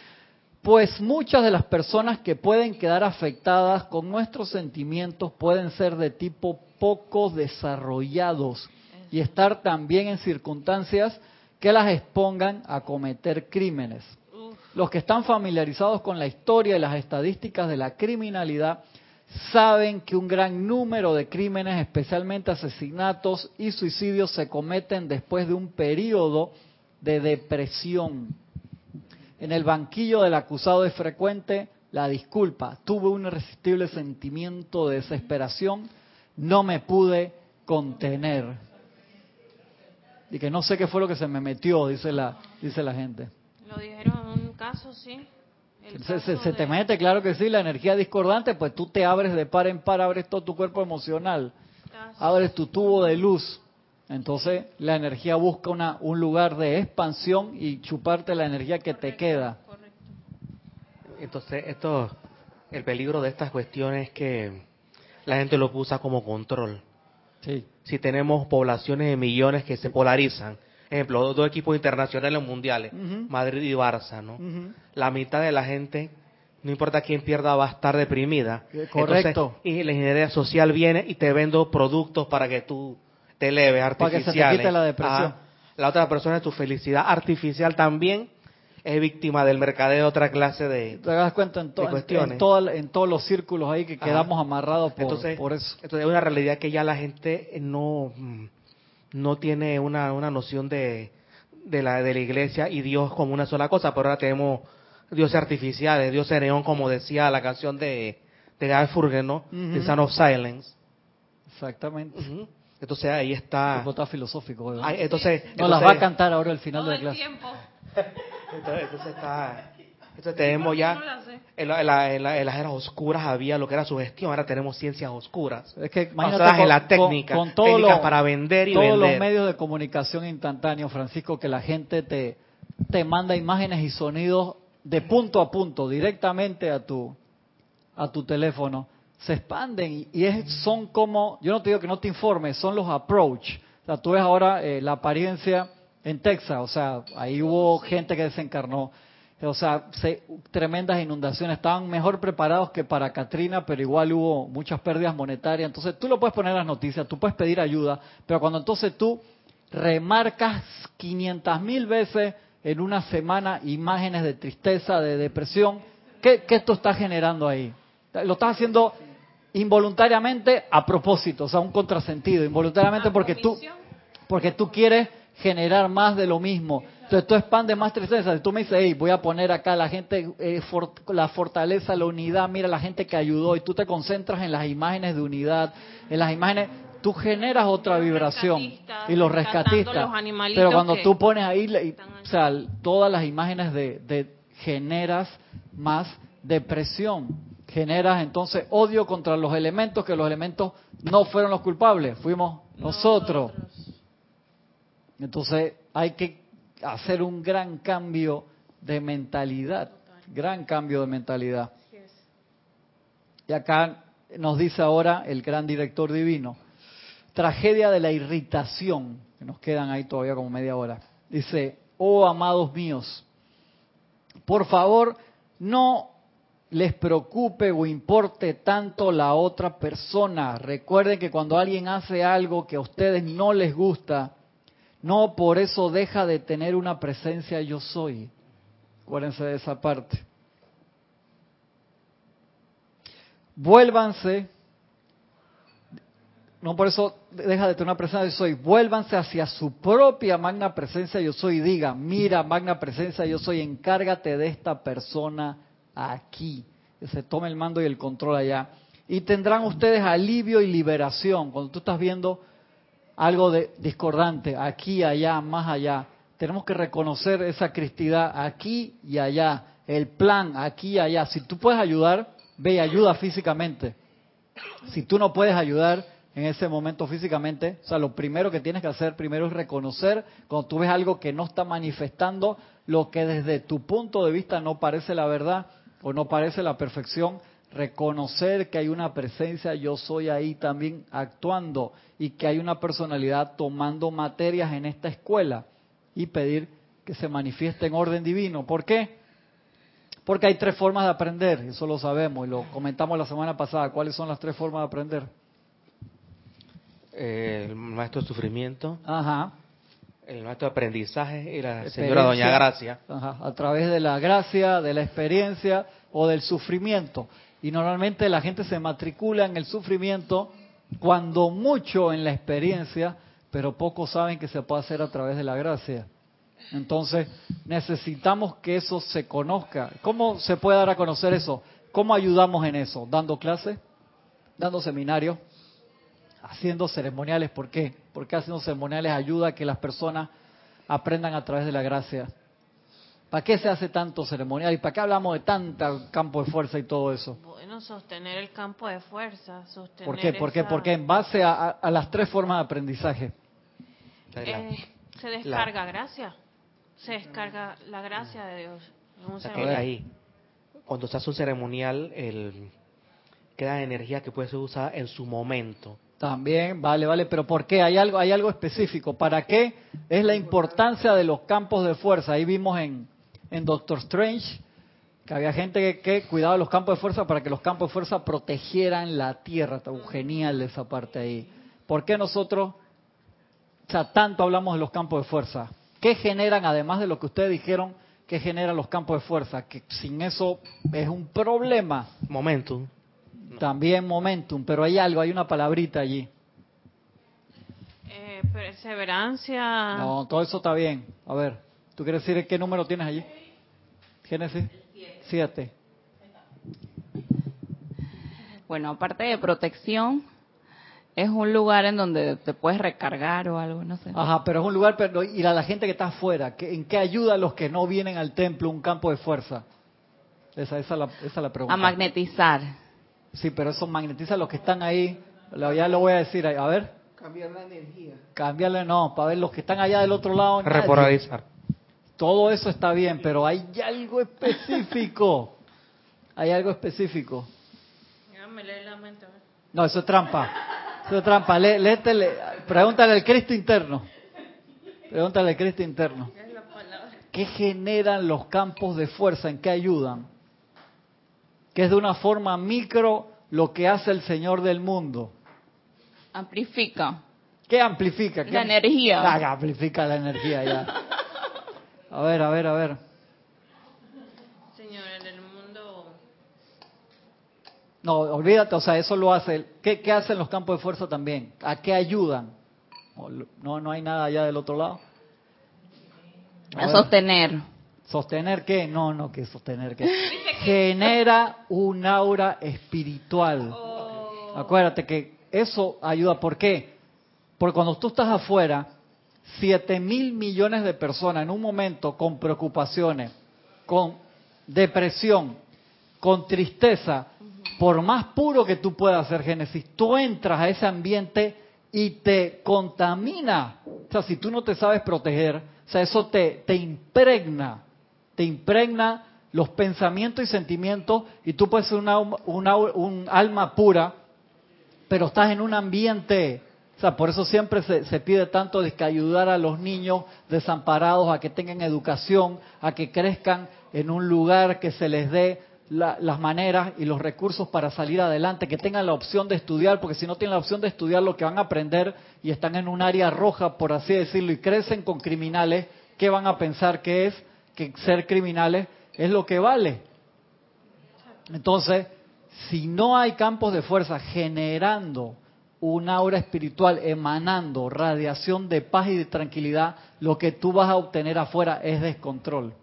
pues muchas de las personas que pueden quedar afectadas con nuestros sentimientos pueden ser de tipo poco desarrollados y estar también en circunstancias que las expongan a cometer crímenes. Los que están familiarizados con la historia y las estadísticas de la criminalidad saben que un gran número de crímenes, especialmente asesinatos y suicidios, se cometen después de un periodo de depresión. En el banquillo del acusado es frecuente la disculpa. Tuve un irresistible sentimiento de desesperación, no me pude contener. Y que no sé qué fue lo que se me metió, dice la, dice la gente. Lo dijeron en un caso, sí. Se, te mete, claro que sí, la energía discordante, pues tú te abres de par en par, abres todo tu cuerpo emocional, abres tu tubo de luz. Entonces la energía busca una, un lugar de expansión y chuparte la energía que te queda. Entonces, esto, el peligro de estas cuestiones es que la gente lo usa como control. Sí. Si tenemos poblaciones de millones que se polarizan, ejemplo, dos equipos internacionales mundiales, Madrid y Barça, ¿no? La mitad de la gente, no importa quién pierda, va a estar deprimida. Correcto. y la ingeniería social viene y te vendo productos para que tú Para que se te quite la depresión. la otra persona es tu felicidad artificial también es víctima del mercadeo de otra clase de Te das cuenta en, cuestiones. En, todos los círculos ahí que quedamos amarrados por, entonces, por eso. Entonces es una realidad que ya la gente no, no tiene una, una noción de, de, la, de la iglesia y Dios como una sola cosa, pero ahora tenemos dioses artificiales, dios neón, como decía la canción de, de Guy Furgen, ¿no? The Sound of Silence. Exactamente. Entonces ahí está. está filosófico. entonces, Nos las va a cantar ahora al final de la clase. Entonces, está, entonces tenemos ya, en, las eras oscuras había lo que era sugestión, ahora tenemos ciencias oscuras. Es que basadas en la técnica, con, para vender y todos los medios de comunicación instantáneos, Francisco, que la gente te, te manda imágenes y sonidos de punto a punto, directamente a tu, a tu teléfono, se expanden y es, son como, yo no te digo que no te informes, son los approach. O sea, tú ves ahora eh, la apariencia en Texas, o sea, ahí hubo gente que desencarnó. O sea, tremendas inundaciones. Estaban mejor preparados que para Katrina, pero igual hubo muchas pérdidas monetarias. Entonces tú lo puedes poner en las noticias, tú puedes pedir ayuda, pero cuando entonces tú remarcas 500 mil veces en una semana imágenes de tristeza, de depresión, ¿qué, ¿qué esto está generando ahí? Lo estás haciendo involuntariamente a propósito, o sea, un contrasentido, involuntariamente porque tú, porque tú quieres generar más de lo mismo. Entonces tú expandes más tristeza. Si tú me dices, hey, voy a poner acá la gente, eh, la fortaleza, la unidad, mira la gente que ayudó, y tú te concentras en las imágenes de unidad, en las imágenes, tú generas otra vibración. Y los rescatistas. pero cuando tú pones ahí, o sea, todas las imágenes de, de generas más depresión. Generas entonces odio contra los elementos, que los elementos no fueron los culpables, fuimos nosotros. Entonces hay que hacer un gran cambio de mentalidad, gran cambio de mentalidad. Y acá nos dice ahora el gran director divino, tragedia de la irritación, que nos quedan ahí todavía como media hora. Dice, oh amados míos, por favor no les preocupe o importe tanto la otra persona. Recuerden que cuando alguien hace algo que a ustedes no les gusta, no por eso deja de tener una presencia yo soy. Acuérdense de esa parte. Vuélvanse, no por eso deja de tener una presencia yo soy, vuélvanse hacia su propia magna presencia yo soy y diga, mira magna presencia yo soy, encárgate de esta persona aquí. Se tome el mando y el control allá. Y tendrán ustedes alivio y liberación. Cuando tú estás viendo algo de discordante, aquí, allá, más allá. Tenemos que reconocer esa cristidad aquí y allá, el plan aquí y allá. Si tú puedes ayudar, ve y ayuda físicamente. Si tú no puedes ayudar en ese momento físicamente, o sea, lo primero que tienes que hacer primero es reconocer cuando tú ves algo que no está manifestando lo que desde tu punto de vista no parece la verdad o no parece la perfección, reconocer que hay una presencia, yo soy ahí también actuando y que hay una personalidad tomando materias en esta escuela y pedir que se manifieste en orden divino. ¿Por qué? Porque hay tres formas de aprender, eso lo sabemos y lo comentamos la semana pasada. ¿Cuáles son las tres formas de aprender? Eh, el maestro sufrimiento. Ajá. El maestro de aprendizaje y la señora Doña Gracia. Ajá. A través de la gracia, de la experiencia o del sufrimiento. Y normalmente la gente se matricula en el sufrimiento cuando mucho en la experiencia, pero pocos saben que se puede hacer a través de la gracia. Entonces necesitamos que eso se conozca. ¿Cómo se puede dar a conocer eso? ¿Cómo ayudamos en eso? ¿Dando clases? ¿Dando seminarios? Haciendo ceremoniales. ¿Por qué? Porque haciendo ceremoniales ayuda a que las personas aprendan a través de la gracia. ¿Para qué se hace tanto ceremonial? ¿Y para qué hablamos de tanto campo de fuerza y todo eso? Bueno, sostener el campo de fuerza. Sostener ¿Por qué? ¿Por qué? Porque en base a, las tres formas de aprendizaje. Eh, se descarga gracia. Se descarga la gracia de Dios. ahí, cuando se hace un ceremonial, el, queda energía que puede ser usada en su momento. También, vale, vale, pero ¿por qué? Hay algo, hay algo específico. ¿Para qué es la importancia de los campos de fuerza? Ahí vimos en, en Doctor Strange que había gente que, cuidaba los campos de fuerza para que los campos de fuerza protegieran la tierra. Está genial esa parte ahí. ¿Por qué nosotros, o sea, tanto hablamos de los campos de fuerza? ¿Qué generan, además de lo que ustedes dijeron, qué generan los campos de fuerza? Que sin eso es un problema. Momentum. También momentum, pero hay algo, hay una palabrita allí. Eh, perseverancia. No, todo eso está bien. A ver, ¿tú quieres decir qué número tienes allí? Génesis 7. Bueno, aparte de protección, es un lugar en donde te puedes recargar o algo, no sé. Ajá, pero es un lugar, pero y a la gente que está afuera, ¿en qué ayuda a los que no vienen al templo un campo de fuerza? Esa, esa, la, esa es la pregunta. A magnetizar. Sí, pero eso magnetiza a los que están ahí. Ya lo voy a decir, a ver. Cambiar la energía. Cambiarle no, para ver los que están allá del otro lado. Repolarizar. Todo eso está bien, pero hay algo específico. Hay algo específico. No, eso es trampa. Eso es trampa. pregúntale al Cristo interno. Pregúntale al Cristo interno. ¿Qué generan los campos de fuerza? ¿En qué ayudan? Que es de una forma micro lo que hace el Señor del mundo. Amplifica. ¿Qué amplifica? La energía. Ah, amplifica la energía ya. A ver, a ver, a ver. Señor, en el mundo... No, olvídate, o sea, eso lo hace. ¿Qué, qué hacen los campos de fuerza también? ¿A qué ayudan? No, no hay nada allá del otro lado. A, sostener. ¿Sostener qué? No, no, que sostener qué. Genera un aura espiritual. Oh. Acuérdate que eso ayuda. ¿Por qué? Porque cuando tú estás afuera, 7 mil millones de personas en un momento con preocupaciones, con depresión, con tristeza, por más puro que tú puedas hacer Génesis, tú entras a ese ambiente y te contamina. O sea, si tú no te sabes proteger, o sea, eso te, te impregna, te impregna los pensamientos y sentimientos y tú puedes ser una, un alma pura, pero estás en un ambiente sea, por eso siempre se, pide tanto de que ayudar a los niños desamparados a que tengan educación, a que crezcan en un lugar que se les dé las maneras y los recursos para salir adelante, que tengan la opción de estudiar, porque si no tienen la opción de estudiar lo que van a aprender y están en un área roja, por así decirlo, y crecen con criminales, ¿qué van a pensar que es? Que ser criminales es lo que vale. Entonces, si no hay campos de fuerza generando un aura espiritual emanando radiación de paz y de tranquilidad, lo que tú vas a obtener afuera es descontrol.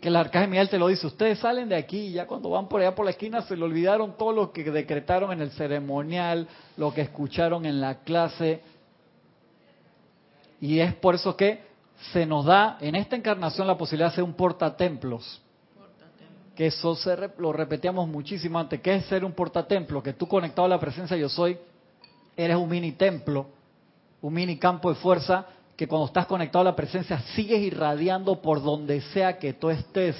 Que el arcángel Miguel te lo dice, ustedes salen de aquí y ya cuando van por allá por la esquina se le olvidaron todo lo que decretaron en el ceremonial, lo que escucharon en la clase. Y es por eso que se nos da en esta encarnación la posibilidad de ser un portatemplos que eso lo repetíamos muchísimo antes, que es ser un portatemplo, que tú conectado a la presencia yo soy, eres un mini templo, un mini campo de fuerza, que cuando estás conectado a la presencia sigues irradiando por donde sea que tú estés.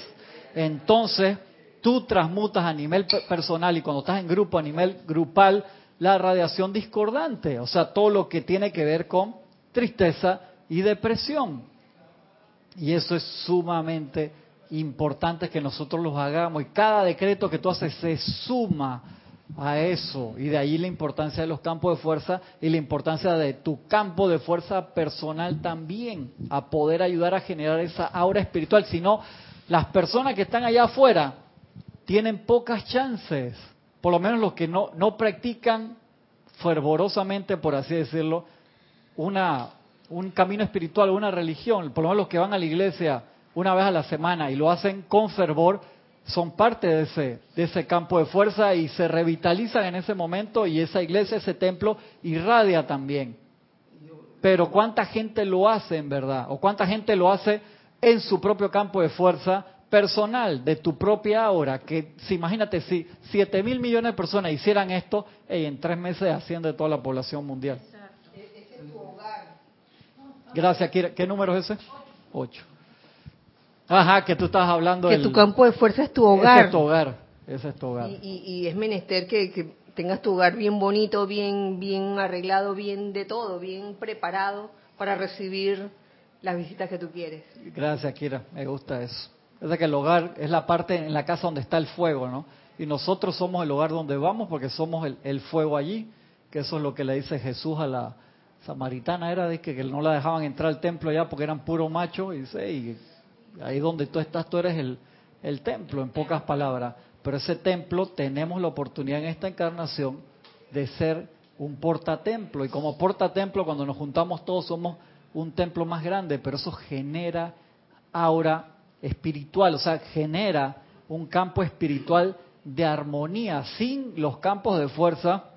Entonces, tú transmutas a nivel personal y cuando estás en grupo, a nivel grupal, la radiación discordante, o sea, todo lo que tiene que ver con tristeza y depresión. Y eso es sumamente importante que nosotros los hagamos y cada decreto que tú haces se suma a eso y de ahí la importancia de los campos de fuerza y la importancia de tu campo de fuerza personal también a poder ayudar a generar esa aura espiritual. Si no, las personas que están allá afuera tienen pocas chances, por lo menos los que no, no practican fervorosamente, por así decirlo, una, un camino espiritual, una religión, por lo menos los que van a la iglesia una vez a la semana y lo hacen con fervor, son parte de ese, de ese campo de fuerza y se revitalizan en ese momento y esa iglesia, ese templo irradia también. Pero ¿cuánta gente lo hace en verdad? ¿O cuánta gente lo hace en su propio campo de fuerza personal, de tu propia aura? Que si imagínate, si 7 mil millones de personas hicieran esto, en tres meses asciende toda la población mundial. Gracias, ¿Qué número es ese? Ocho. Ajá, que tú estás hablando Que tu campo de fuerza es tu hogar. Ese es tu hogar, ese es tu hogar. Y, es menester que, tengas tu hogar bien bonito, bien, bien arreglado, bien de todo, bien preparado para recibir las visitas que tú quieres. Gracias, Kira, me gusta eso. Es de que el hogar es la parte en la casa donde está el fuego, ¿no? Y nosotros somos el hogar donde vamos porque somos el, el fuego allí, que eso es lo que le dice Jesús a la samaritana, era de que, que no la dejaban entrar al templo ya porque eran puro machos, y dice, y Ahí donde tú estás, tú eres el, el templo, en pocas palabras. Pero ese templo tenemos la oportunidad en esta encarnación de ser un portatemplo. Y como portatemplo, cuando nos juntamos todos, somos un templo más grande, pero eso genera aura espiritual, o sea, genera un campo espiritual de armonía. Sin los campos de fuerza,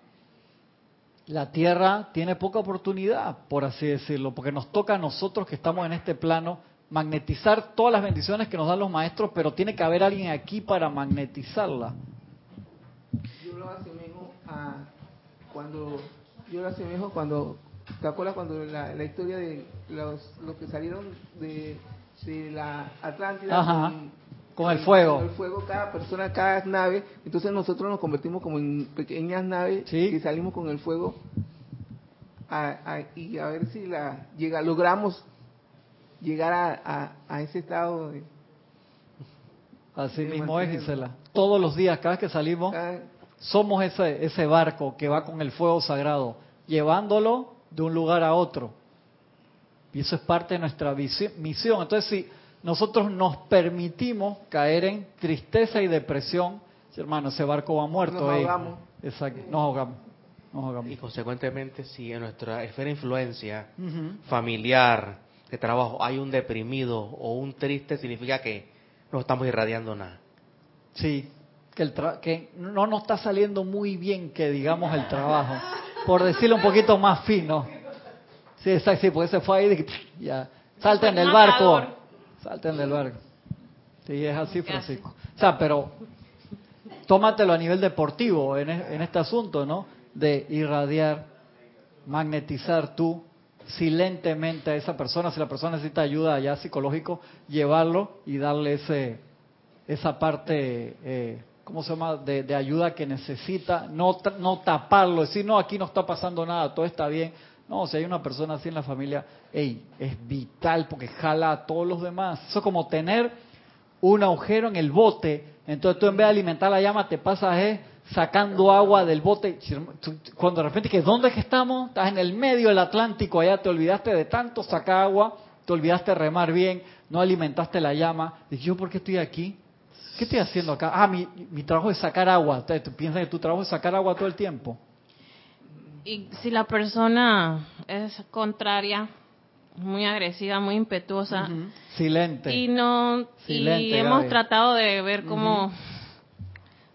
la Tierra tiene poca oportunidad, por así decirlo, porque nos toca a nosotros que estamos en este plano magnetizar todas las bendiciones que nos dan los maestros, pero tiene que haber alguien aquí para magnetizarla. Yo lo asemejo a cuando yo lo asemejo cuando ¿te acuerdas cuando la, historia de los, los que salieron de, de la Atlántida con, el fuego? Con el fuego cada persona, cada nave, entonces nosotros nos convertimos como en pequeñas naves y salimos con el fuego y a ver si la llega logramos llegar a, a, ese estado de... Así mismo es, Gisela. Todos los días, cada vez que salimos, somos ese, ese barco que va con el fuego sagrado, llevándolo de un lugar a otro. Y eso es parte de nuestra misión. Entonces, si nosotros nos permitimos caer en tristeza y depresión, hermano, ese barco va muerto. Nos ahogamos. Exacto, nos ahogamos. Y consecuentemente, si en nuestra esfera de influencia familiar, de trabajo hay un deprimido o un triste, significa que no estamos irradiando nada. Sí, que, el que no nos está saliendo muy bien que digamos el trabajo, por decirlo un poquito más fino. Sí, exacto, sí, porque se fue ahí y ya, salten del barco, salten del barco. Sí, es así, Francisco. O sea, pero tómatelo a nivel deportivo en, en este asunto, ¿no? De irradiar, magnetizar tú silentemente a esa persona, si la persona necesita ayuda allá psicológico, llevarlo y darle ese esa parte, eh, ¿cómo se llama?, de, ayuda que necesita, no, no taparlo, decir, no, aquí no está pasando nada, todo está bien. No, si hay una persona así en la familia, hey, es vital porque jala a todos los demás. Eso es como tener un agujero en el bote, entonces tú en vez de alimentar la llama te pasas eh, sacando agua del bote. Cuando de repente, ¿dónde es que estamos? Estás en el medio del Atlántico, allá te olvidaste de tanto sacar agua, te olvidaste remar bien, no alimentaste la llama. Dices, ¿yo por qué estoy aquí? ¿Qué estoy haciendo acá? Ah, mi, mi trabajo es sacar agua. ¿Tú piensas que tu trabajo es sacar agua todo el tiempo? Y si la persona es contraria, muy agresiva, muy impetuosa. Silente. Y no y hemos tratado de ver cómo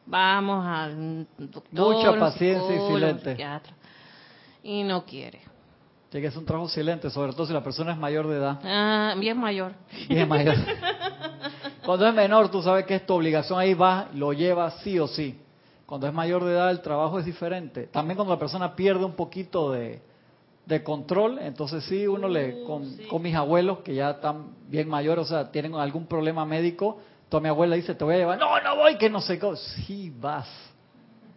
vamos al doctor, mucha paciencia y silente. Y no quiere. Tiene que es un trabajo silente, sobre todo si la persona es mayor de edad. Ah, bien mayor. Bien mayor. Cuando es menor, tú sabes que es tu obligación, ahí va, lo lleva sí o sí. Cuando es mayor de edad, el trabajo es diferente. También cuando la persona pierde un poquito de, de control, entonces sí, uno le, con, con, mis abuelos que ya están bien mayores, o sea, tienen algún problema médico, toda mi abuela dice, te voy a llevar, no, no voy, que no sé qué, sí vas.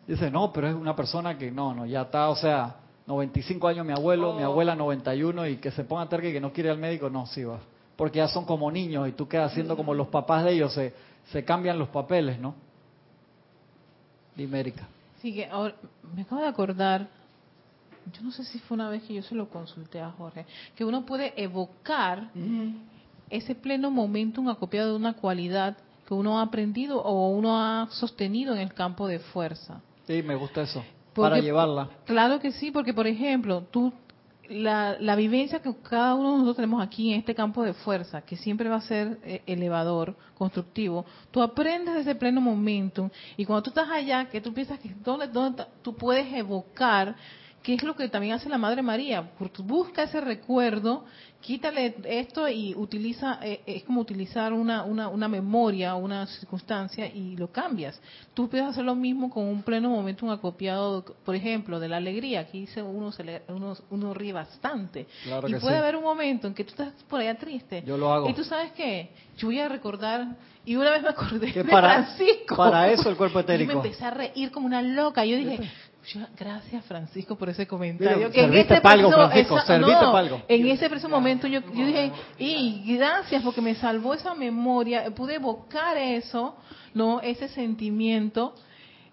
Dice, no, pero es una persona que no, no, ya está, o sea, 95 años mi abuelo, mi abuela 91 y que se ponga terca y que no quiere ir al médico, no, sí vas. Porque ya son como niños y tú quedas siendo como los papás de ellos, se, se cambian los papeles, ¿no? Dimérica. Sí, que ahora me acabo de acordar, yo no sé si fue una vez que yo se lo consulté a Jorge, que uno puede evocar ese pleno momentum acopiado de una cualidad que uno ha aprendido o uno ha sostenido en el campo de fuerza. Sí, me gusta eso. para llevarla. Claro que sí, porque por ejemplo, tú la, la, vivencia que cada uno de nosotros tenemos aquí en este campo de fuerza, que siempre va a ser eh, elevador, constructivo, tú aprendes ese pleno momentum. Y cuando tú estás allá, que tú piensas que dónde, dónde tú puedes evocar ¿Qué es lo que también hace la Madre María? Busca ese recuerdo, quítale esto y utiliza, eh, es como utilizar una, una, una memoria, una circunstancia y lo cambias. Tú puedes hacer lo mismo con un pleno momento, un acopiado, por ejemplo, de la alegría. Aquí dice uno, se uno, uno ríe bastante. y puede haber un momento en que tú estás por allá triste. Yo lo hago. Y tú sabes qué, yo voy a recordar, y una vez me acordé de Francisco. Para eso el cuerpo etérico. Y me empecé a reír como una loca. Yo dije, gracias Francisco por ese comentario. en ese Francisco, En ese preciso momento yo, dije, y gracias porque me salvó esa memoria, pude evocar eso, no, ese sentimiento,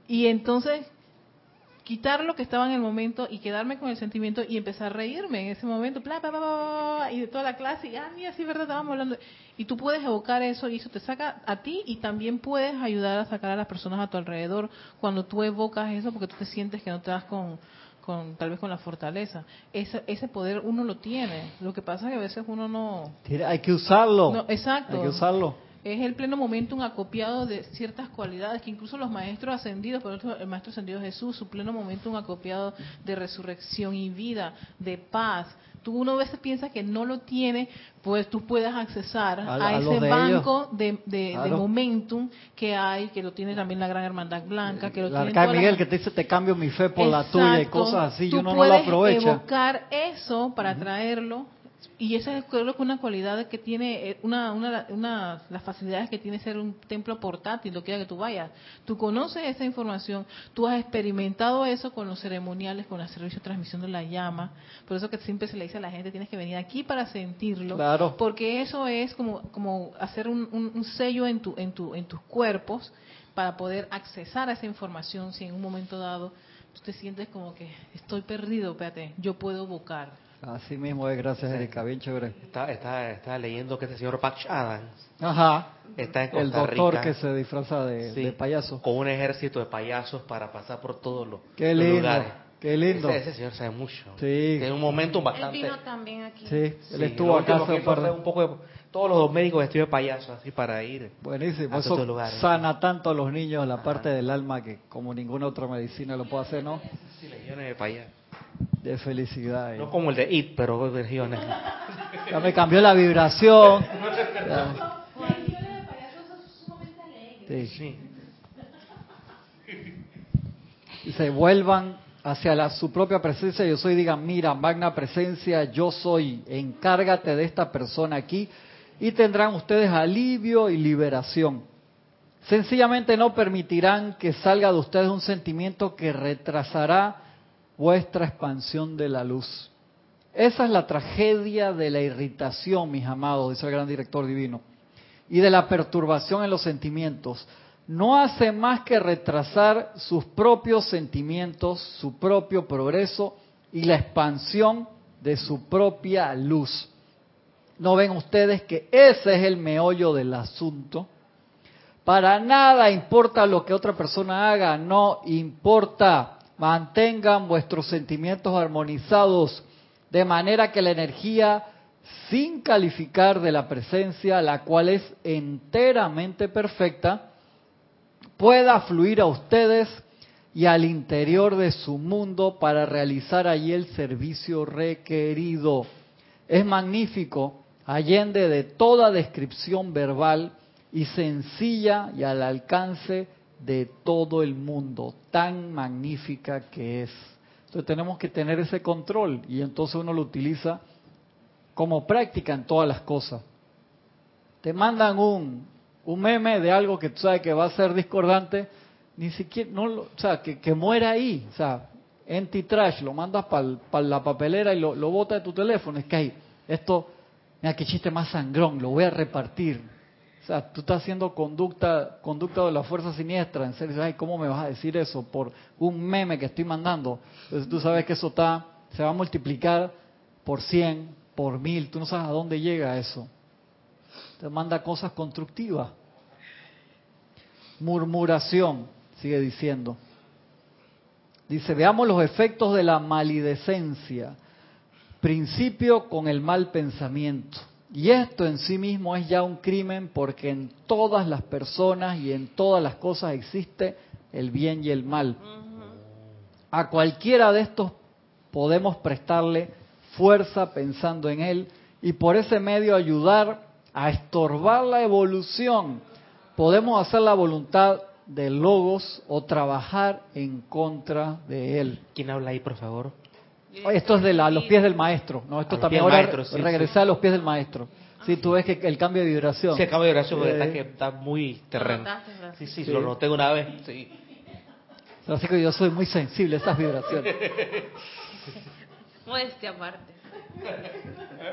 y entonces quitar lo que estaba en el momento y quedarme con el sentimiento y empezar a reírme en ese momento, y de toda la clase, y ah, mira, sí, verdad, estábamos hablando. Y tú puedes evocar eso y eso te saca a ti y también puedes ayudar a sacar a las personas a tu alrededor cuando tú evocas eso porque tú te sientes que no te das con, con tal vez con la fortaleza. Ese, ese poder uno lo tiene. Lo que pasa es que a veces uno no... Hay que usarlo. No, exacto. Hay que usarlo es el pleno momento un acopiado de ciertas cualidades que incluso los maestros ascendidos, por ejemplo, el maestro ascendido Jesús, su pleno momento un acopiado de resurrección y vida, de paz. Tú uno a veces piensa que no lo tiene, pues tú puedes accesar a, ese banco de, de, momentum que hay, que lo tiene también la Gran Hermandad Blanca, que lo la tiene Miguel que te dice te cambio mi fe por la tuya y cosas así, y uno no lo aprovecha. evocar eso para traerlo y esa es creo que una cualidad que tiene, eh, una, una, una, las facilidades que tiene ser un templo portátil, lo quiera que tú vayas. Tú conoces esa información, tú has experimentado eso con los ceremoniales, con el servicio de transmisión de la llama. Por eso que siempre se le dice a la gente, tienes que venir aquí para sentirlo. Claro. Porque eso es como, como hacer un, un, sello en, tu, en, tu, en tus cuerpos para poder accesar a esa información si en un momento dado tú te sientes como que estoy perdido, espérate, yo puedo evocar Así mismo es, gracias Erika, bien chévere. Está, está, está leyendo que este señor Patch Adams Ajá. está en Costa El doctor que se disfraza de, payaso. Con un ejército de payasos para pasar por todos los, Qué lindo, Qué lindo. Ese, señor sabe mucho. Sí. Tiene un momento bastante. Él vino también aquí. Sí, él estuvo acá hace un poco de, todos los médicos vestidos de payaso, así para ir. Buenísimo. A Eso sana tanto a los niños la parte del alma que como ninguna otra medicina lo puede hacer, ¿no? Sí, legiones de payaso de felicidad. No como el de It, pero regiones. Ya me cambió la vibración. Sí. Y se vuelvan hacia la, su propia presencia, yo soy, digan, mira, magna presencia, yo soy, encárgate de esta persona aquí y tendrán ustedes alivio y liberación. Sencillamente no permitirán que salga de ustedes un sentimiento que retrasará vuestra expansión de la luz. Esa es la tragedia de la irritación, mis amados, dice el gran director divino, y de la perturbación en los sentimientos. No hace más que retrasar sus propios sentimientos, su propio progreso y la expansión de su propia luz. ¿No ven ustedes que ese es el meollo del asunto? Para nada importa lo que otra persona haga, no importa mantengan vuestros sentimientos armonizados de manera que la energía sin calificar de la presencia, la cual es enteramente perfecta, pueda fluir a ustedes y al interior de su mundo para realizar allí el servicio requerido. Es magnífico, allende de toda descripción verbal y sencilla y al alcance de todo el mundo, tan magnífica que es. Entonces tenemos que tener ese control y entonces uno lo utiliza como práctica en todas las cosas. Te mandan un, un meme de algo que tú sabes que va a ser discordante, ni siquiera, no o sea, que, que muera ahí, o sea, anti-trash, lo mandas para la papelera y lo, lo botas de tu teléfono. Es que hay, esto, mira qué chiste más sangrón, lo voy a repartir o sea, tú estás haciendo conducta, conducta de la fuerza siniestra, en serio, ay, ¿cómo me vas a decir eso por un meme que estoy mandando? Entonces tú sabes que eso está, se va a multiplicar por 100, por mil, tú no sabes a dónde llega eso. Te manda cosas constructivas. Murmuración, sigue diciendo. Dice, veamos los efectos de la malidecencia principio con el mal pensamiento. Y esto en sí mismo es ya un crimen porque en todas las personas y en todas las cosas existe el bien y el mal. A cualquiera de estos podemos prestarle fuerza pensando en él y por ese medio ayudar a estorbar la evolución. Podemos hacer la voluntad de Logos o trabajar en contra de él. ¿Quién habla ahí, por favor? Esto es de los pies del maestro, ¿no? Esto también ahora regresar a los pies del maestro. Sí, tú ves que el cambio de vibración. Sí, el cambio de vibración está, eh. que está muy terreno. Sí, sí, lo noté una vez. Sí. Así que yo soy muy sensible a esas vibraciones. Modestia aparte.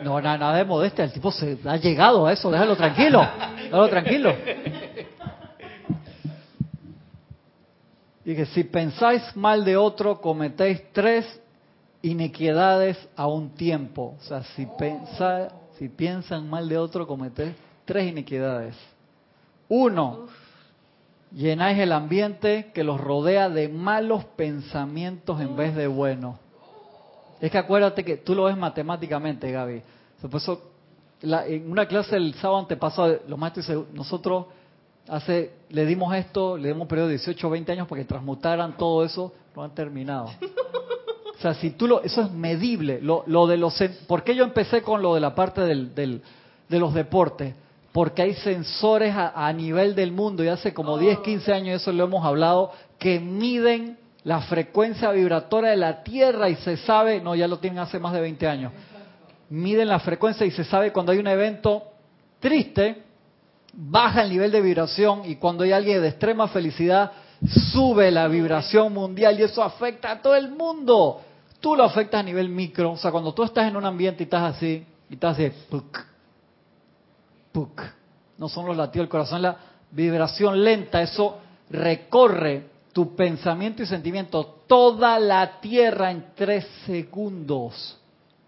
No, nada, nada de modestia. El tipo se ha llegado a eso. Déjalo tranquilo. Déjalo tranquilo. Y que si pensáis mal de otro, cometéis tres iniquidades a un tiempo. O sea, si, si piensan mal de otro, cometéis tres iniquidades. Uno, llenáis el ambiente que los rodea de malos pensamientos en vez de buenos. Es que acuérdate que tú lo ves matemáticamente, Gaby. en una clase el sábado antepasado, los maestros nosotros hace, le dimos esto, le dimos un periodo de 18 o 20 años para que transmutaran todo eso, no han terminado. O sea, si tú lo, eso es medible. Lo, lo de los, ¿Por qué yo empecé con lo de la parte del, del, de los deportes? Porque hay sensores a, a, nivel del mundo, y hace como 10, 15 años eso lo hemos hablado, que miden la frecuencia vibratoria de la Tierra y se sabe, no, ya lo tienen hace más de 20 años, miden la frecuencia y se sabe cuando hay un evento triste, baja el nivel de vibración y cuando hay alguien de extrema felicidad, sube la vibración mundial y eso afecta a todo el mundo. Tú lo afectas a nivel micro, o sea, cuando tú estás en un ambiente y estás así, y estás así, puk, puk, no son los latidos del corazón, la vibración lenta, eso recorre tu pensamiento y sentimiento, toda la tierra en tres segundos.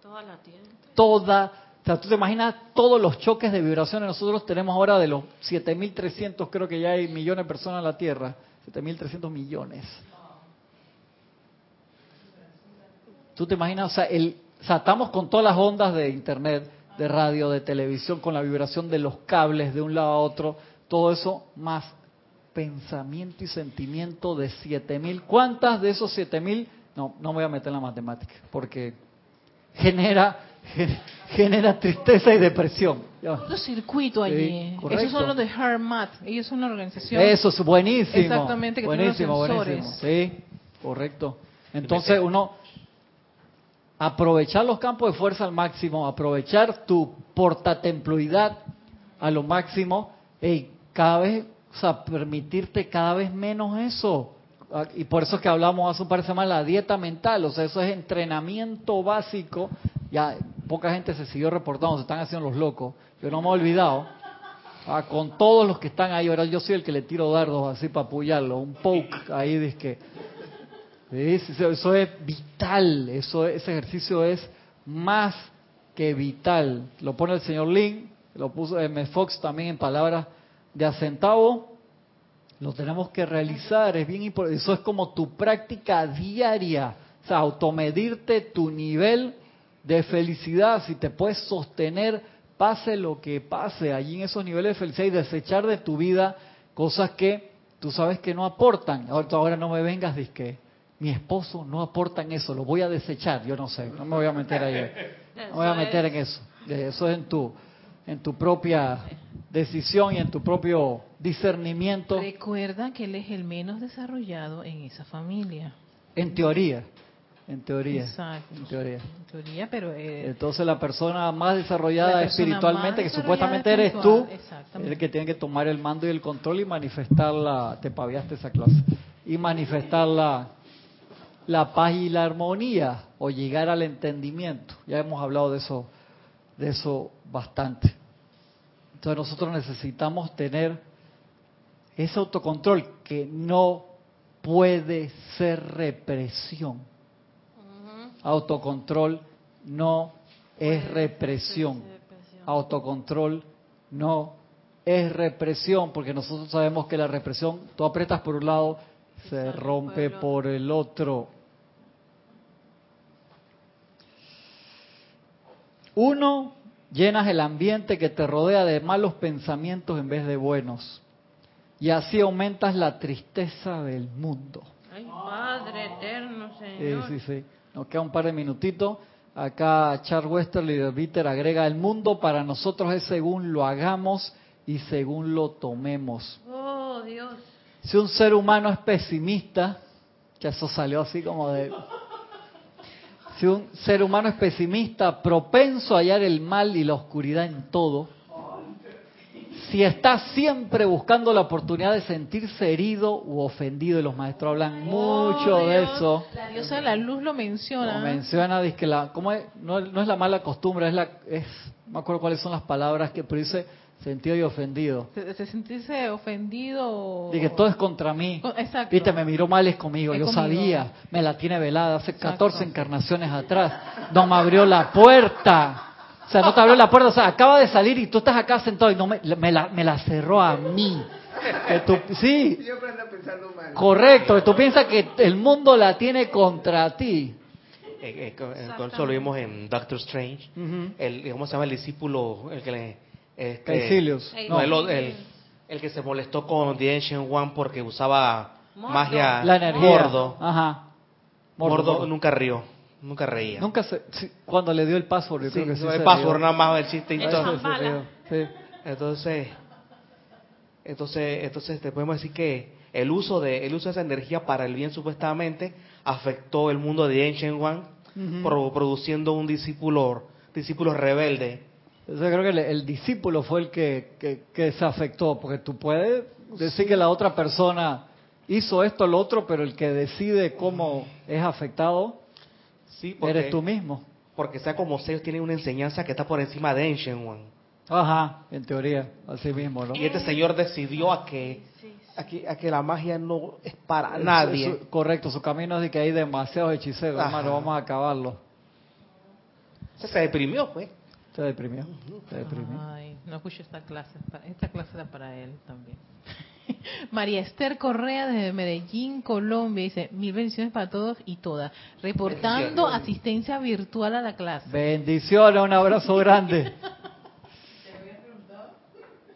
Toda la tierra. Toda o sea, tú te imaginas todos los choques de vibraciones nosotros tenemos ahora de los 7.300, creo que ya hay millones de personas en la Tierra. 7.300 millones. Tú te imaginas, o sea, el, o sea, estamos con todas las ondas de Internet, de radio, de televisión, con la vibración de los cables de un lado a otro, todo eso más pensamiento y sentimiento de 7.000. ¿Cuántas de esos 7.000? No, no me voy a meter en la matemática, porque genera genera tristeza y depresión. Los circuitos allí. Esos son los de HeartMath. Ellos son la organización. Eso es buenísimo. Exactamente, que buenísimo, buenísimo. Sí, correcto. Entonces uno aprovechar los campos de fuerza al máximo, aprovechar tu portatemploidad a lo máximo, y cada vez, o sea, permitirte cada vez menos eso. Ah, y por eso es que hablamos hace un par de semanas la dieta mental, o sea, eso es entrenamiento básico. Ya poca gente se siguió reportando, se están haciendo los locos. Yo no me he olvidado. Ah, con todos los que están ahí, ahora yo soy el que le tiro dardos así para apoyarlo, un poke ahí, dice eso es vital, eso, ese ejercicio es más que vital. Lo pone el señor Lin, lo puso M. Fox también en palabras de acentavo, lo tenemos que realizar, es bien importante. Eso es como tu práctica diaria, o sea, automedirte tu nivel de felicidad, si te puedes sostener, pase lo que pase, allí en esos niveles de felicidad y desechar de tu vida cosas que tú sabes que no aportan. Ahora, ahora no me vengas de que mi esposo no aporta en eso, lo voy a desechar, yo no sé, no me voy a meter ahí, no me voy a meter en eso. Eso es en tu, en tu propia decisión y en tu propio discernimiento. Recuerda que él es el menos desarrollado en esa familia. En teoría, en teoría. Exacto. En teoría. En teoría, pero... Eh, Entonces la persona más desarrollada espiritualmente, que supuestamente eres tú, es el que tiene que tomar el mando y el control y manifestarla, te paviaste esa clase, y manifestar la, la paz y la armonía, o llegar al entendimiento. Ya hemos hablado de eso, de eso bastante. Entonces nosotros necesitamos tener ese autocontrol que no puede ser represión. Autocontrol no es represión. Autocontrol no es represión, porque nosotros sabemos que la represión, tú apretas por un lado, se rompe por el otro. Uno, llenas el ambiente que te rodea de malos pensamientos en vez de buenos. Y así aumentas la tristeza del mundo. Ay, Padre eterno, Señor. Sí, sí, sí. Nos queda un par de minutitos. Acá Charles Westerly de Bitter agrega, el mundo para nosotros es según lo hagamos y según lo tomemos. Oh, Dios. Si un ser humano es pesimista, que eso salió así como de... Si un ser humano es pesimista, propenso a hallar el mal y la oscuridad en todo, si está siempre buscando la oportunidad de sentirse herido u ofendido, y los maestros hablan mucho de eso. La diosa de la luz lo menciona. Lo menciona, dice que la, ¿cómo es? No, no, es la mala costumbre, es la, es, no me acuerdo cuáles son las palabras que, pero dice sentido y ofendido. Se, sentirse ofendido. Dije, todo es contra mí. Exacto. Viste, me miró mal, es conmigo. Yo sabía, me la tiene velada hace 14 encarnaciones atrás. No me abrió la puerta. O sea, no te abrió la puerta, o sea, acaba de salir y tú estás acá sentado y no me, me, la, me la cerró a mí. Que tú, sí. Correcto, que tú piensas que el mundo la tiene contra ti. Eh, eh, eso lo vimos en Doctor Strange. el, ¿Cómo se llama el discípulo? El que le, este, no, el, el, que se molestó con The Ancient One porque usaba magia la energía. Mordo. Ajá. Mordo nunca rió. Nunca reía. Nunca se, cuando le dio el password, yo creo que sí el password nada más el chiste Entonces, entonces, entonces te podemos decir que el uso de el uso de esa energía para el bien supuestamente afectó el mundo de Ancient One, produciendo un discípulo discípulo rebelde. Yo creo que el, discípulo fue el que, que, se afectó, porque tú puedes decir que la otra persona hizo esto, lo otro, pero el que decide cómo es afectado Sí, eres tú mismo. Porque sea como sea, ellos tienen una enseñanza que está por encima de Ancient One. Ajá, en teoría, así mismo, ¿no? Y este señor decidió a que, a que, a que la magia no es para nadie. correcto, su camino es de que hay demasiados hechiceros, hermano, vamos a acabarlo. Se deprimió, pues. Se deprimió, se deprimió. Ay, no escucho esta clase, esta clase era para él también. María Esther Correa desde Medellín, Colombia, dice, mil bendiciones para todos y todas. Reportando asistencia virtual a la clase. Bendiciones, un abrazo grande.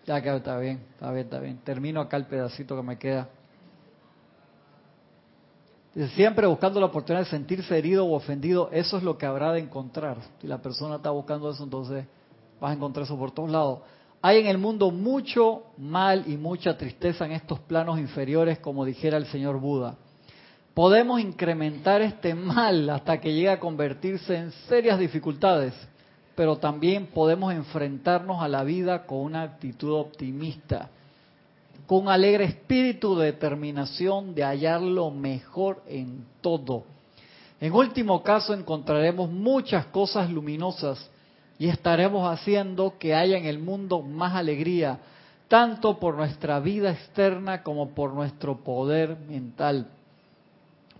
Ya que está bien, está bien, está bien. Termino acá el pedacito que me queda. Siempre buscando la oportunidad de sentirse herido o ofendido, eso es lo que habrá de encontrar. Si la persona está buscando eso, entonces vas a encontrar eso por todos lados. Hay en el mundo mucho mal y mucha tristeza en estos planos inferiores, como dijera el señor Buda. Podemos incrementar este mal hasta que llegue a convertirse en serias dificultades, pero también podemos enfrentarnos a la vida con una actitud optimista, con alegre espíritu de determinación de hallar lo mejor en todo. En último caso encontraremos muchas cosas luminosas y estaremos haciendo que haya en el mundo más alegría, tanto por nuestra vida externa como por nuestro poder mental.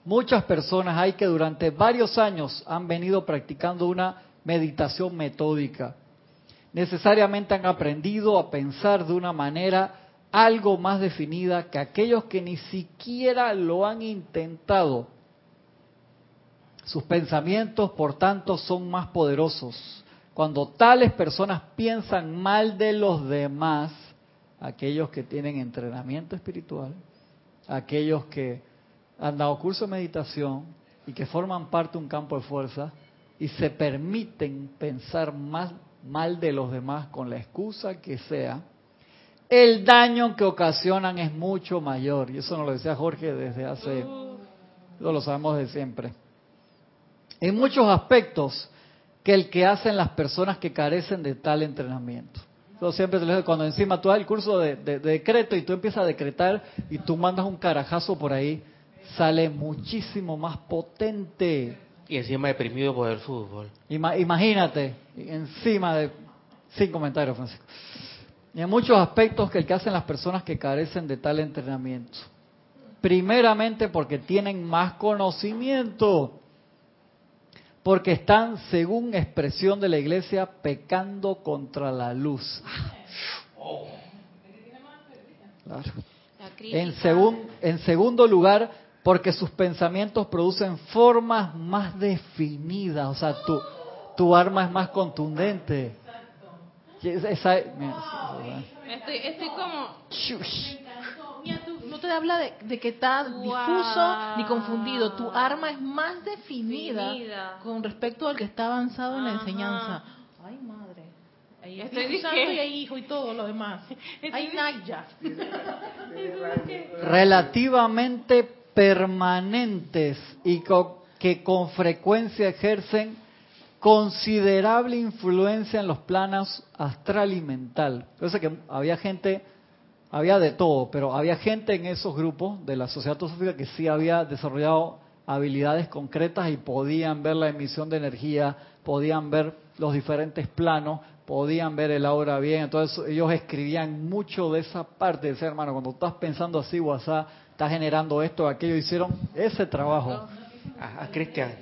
Muchas personas hay que durante varios años han venido practicando una meditación metódica. Necesariamente han aprendido a pensar de una manera algo más definida que aquellos que ni siquiera lo han intentado. Sus pensamientos, por tanto, son más poderosos cuando tales personas piensan mal de los demás, aquellos que tienen entrenamiento espiritual, aquellos que han dado curso de meditación y que forman parte de un campo de fuerza y se permiten pensar más mal de los demás con la excusa que sea, el daño que ocasionan es mucho mayor. Y eso nos lo decía Jorge desde hace, eso lo sabemos de siempre. En muchos aspectos, que el que hacen las personas que carecen de tal entrenamiento. Yo siempre te lo digo, cuando encima tú das el curso de, decreto y tú empiezas a decretar y tú mandas un carajazo por ahí, sale muchísimo más potente. Y encima deprimido por el fútbol. imagínate, encima de... Sin comentarios, Francisco. Y en muchos aspectos que el que hacen las personas que carecen de tal entrenamiento. Primeramente porque tienen más conocimiento porque están, según expresión de la iglesia, pecando contra la luz. En, en segundo lugar, porque sus pensamientos producen formas más definidas. O sea, tu, tu arma es más contundente. Estoy, estoy como... no te habla de, que está difuso ni confundido. Tu arma es más definida, con respecto al que está avanzado en la enseñanza. Ay, madre. Ahí estoy Santo y hay hijo y todo lo demás. Hay Naya. Relativamente permanentes y que con frecuencia ejercen considerable influencia en los planos astral y mental. Entonces que había gente, había de todo, pero había gente en esos grupos de la sociedad teosófica que sí había desarrollado habilidades concretas y podían ver la emisión de energía, podían ver los diferentes planos, podían ver el aura bien. Entonces ellos escribían mucho de esa parte, de hermano, cuando estás pensando así, WhatsApp, estás generando esto, aquello, hicieron ese trabajo. A, Cristian.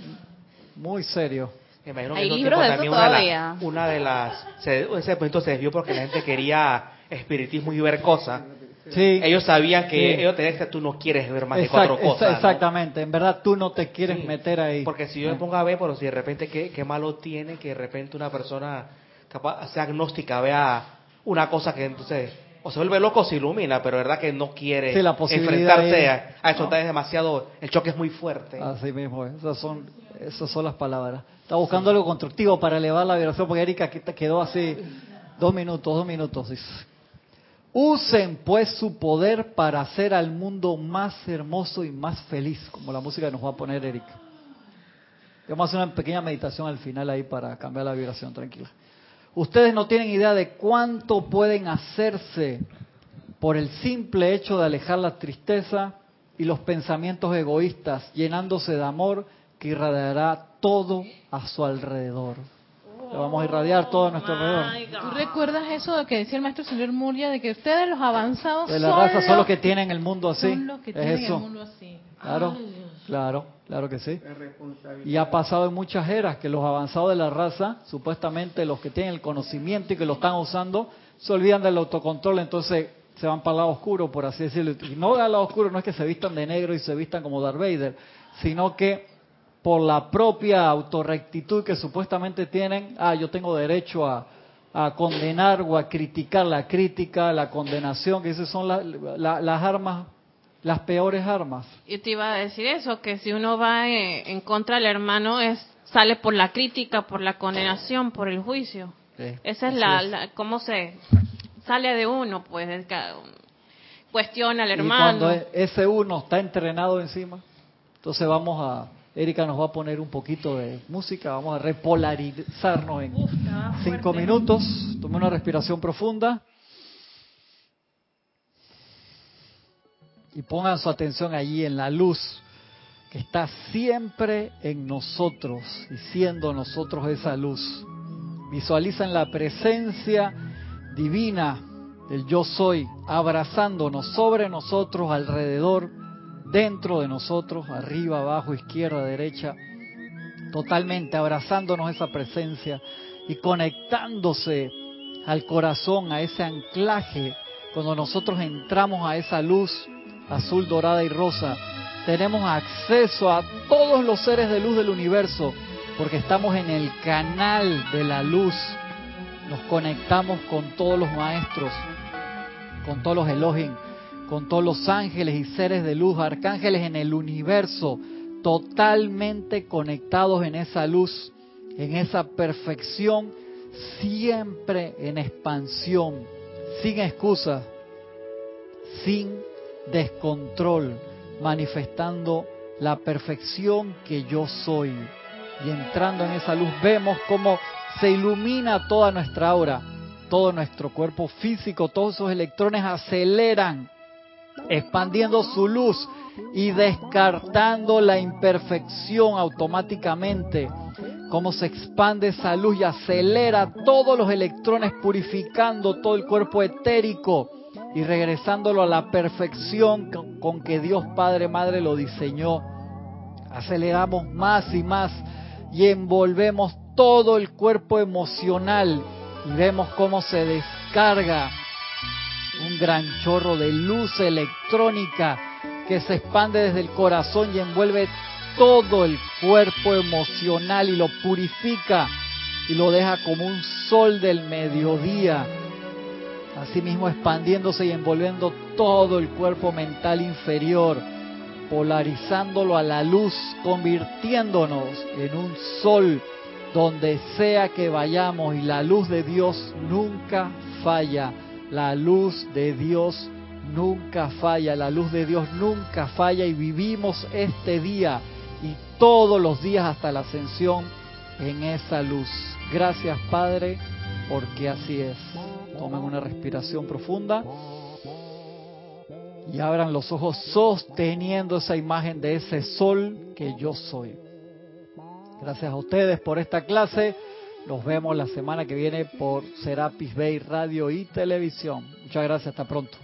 Muy serio. Hay libros de eso todavía. Una de, las, ese momento se desvió porque la gente quería espiritismo y ver cosas. Sí, ellos sabían que ellos te decían que tú no quieres ver más de cuatro cosas. Exactamente, en verdad tú no te quieres meter ahí. Porque si yo me pongo a ver, pero si de repente qué, qué malo tiene que de repente una persona capaz sea agnóstica vea una cosa que entonces o se vuelve loco o se ilumina, pero verdad que no quiere enfrentarse a, eso, es demasiado, el choque es muy fuerte. Así mismo, esas son, esas son las palabras. Está buscando algo constructivo para elevar la vibración, porque Erika quedó así, dos minutos, dos minutos. Usen pues su poder para hacer al mundo más hermoso y más feliz, como la música nos va a poner Erika. Vamos a hacer una pequeña meditación al final ahí para cambiar la vibración, tranquila. Ustedes no tienen idea de cuánto pueden hacerse por el simple hecho de alejar la tristeza y los pensamientos egoístas, llenándose de amor que irradiará todo a su alrededor. Le vamos a irradiar todo a nuestro alrededor. ¿Tú recuerdas eso de que decía el maestro señor Muria, de que ustedes los avanzados de la raza son los que tienen el mundo así? Son los que tienen el mundo así. Claro, claro, claro que sí. Y ha pasado en muchas eras que los avanzados de la raza, supuestamente los que tienen el conocimiento y que lo están usando, se olvidan del autocontrol, entonces se van para el lado oscuro, por así decirlo. Y no al lado oscuro no es que se vistan de negro y se vistan como Darth Vader, sino que por la propia autorrectitud que supuestamente tienen, ah, yo tengo derecho a, condenar o a criticar la crítica, la condenación, que esas son las armas, las peores armas. Y te iba a decir eso, que si uno va eh, en contra del hermano, es sale por la crítica, por la condenación, por el juicio. Esa es la, cómo se sale de uno, pues, cuestiona al hermano. Y cuando ese uno está entrenado encima, entonces vamos a Erika nos va a poner un poquito de música, vamos a repolarizarnos en cinco minutos. Tome una respiración profunda. Y pongan su atención allí en la luz que está siempre en nosotros y siendo nosotros esa luz. Visualizan la presencia divina del yo soy abrazándonos sobre nosotros, alrededor dentro de nosotros, arriba, abajo, izquierda, derecha, totalmente abrazándonos esa presencia y conectándose al corazón, a ese anclaje, cuando nosotros entramos a esa luz azul, dorada y rosa, tenemos acceso a todos los seres de luz del universo, porque estamos en el canal de la luz, nos conectamos con todos los maestros, con todos los Elohim, con todos los ángeles y seres de luz, arcángeles en el universo, totalmente conectados en esa luz, en esa perfección, siempre en expansión, sin excusa, sin descontrol, manifestando la perfección que yo soy. Y entrando en esa luz vemos cómo se ilumina toda nuestra aura, todo nuestro cuerpo físico, todos esos electrones aceleran expandiendo su luz y descartando la imperfección automáticamente. Como se expande esa luz y acelera todos los electrones, purificando todo el cuerpo etérico y regresándolo a la perfección con que Dios Padre Madre lo diseñó. Aceleramos más y más y envolvemos todo el cuerpo emocional y vemos cómo se descarga un gran chorro de luz electrónica que se expande desde el corazón y envuelve todo el cuerpo emocional y lo purifica y lo deja como un sol del mediodía, asimismo expandiéndose y envolviendo todo el cuerpo mental inferior, polarizándolo a la luz, convirtiéndonos en un sol donde sea que vayamos y la luz de Dios nunca falla, la luz de Dios nunca falla, la luz de Dios nunca falla y vivimos este día y todos los días hasta la ascensión en esa luz. Gracias Padre, porque así es. Tomen una respiración profunda y abran los ojos sosteniendo esa imagen de ese sol que yo soy. Gracias a ustedes por esta clase. Nos vemos la semana que viene por Serapis Bay Radio y Televisión. Muchas gracias, hasta pronto.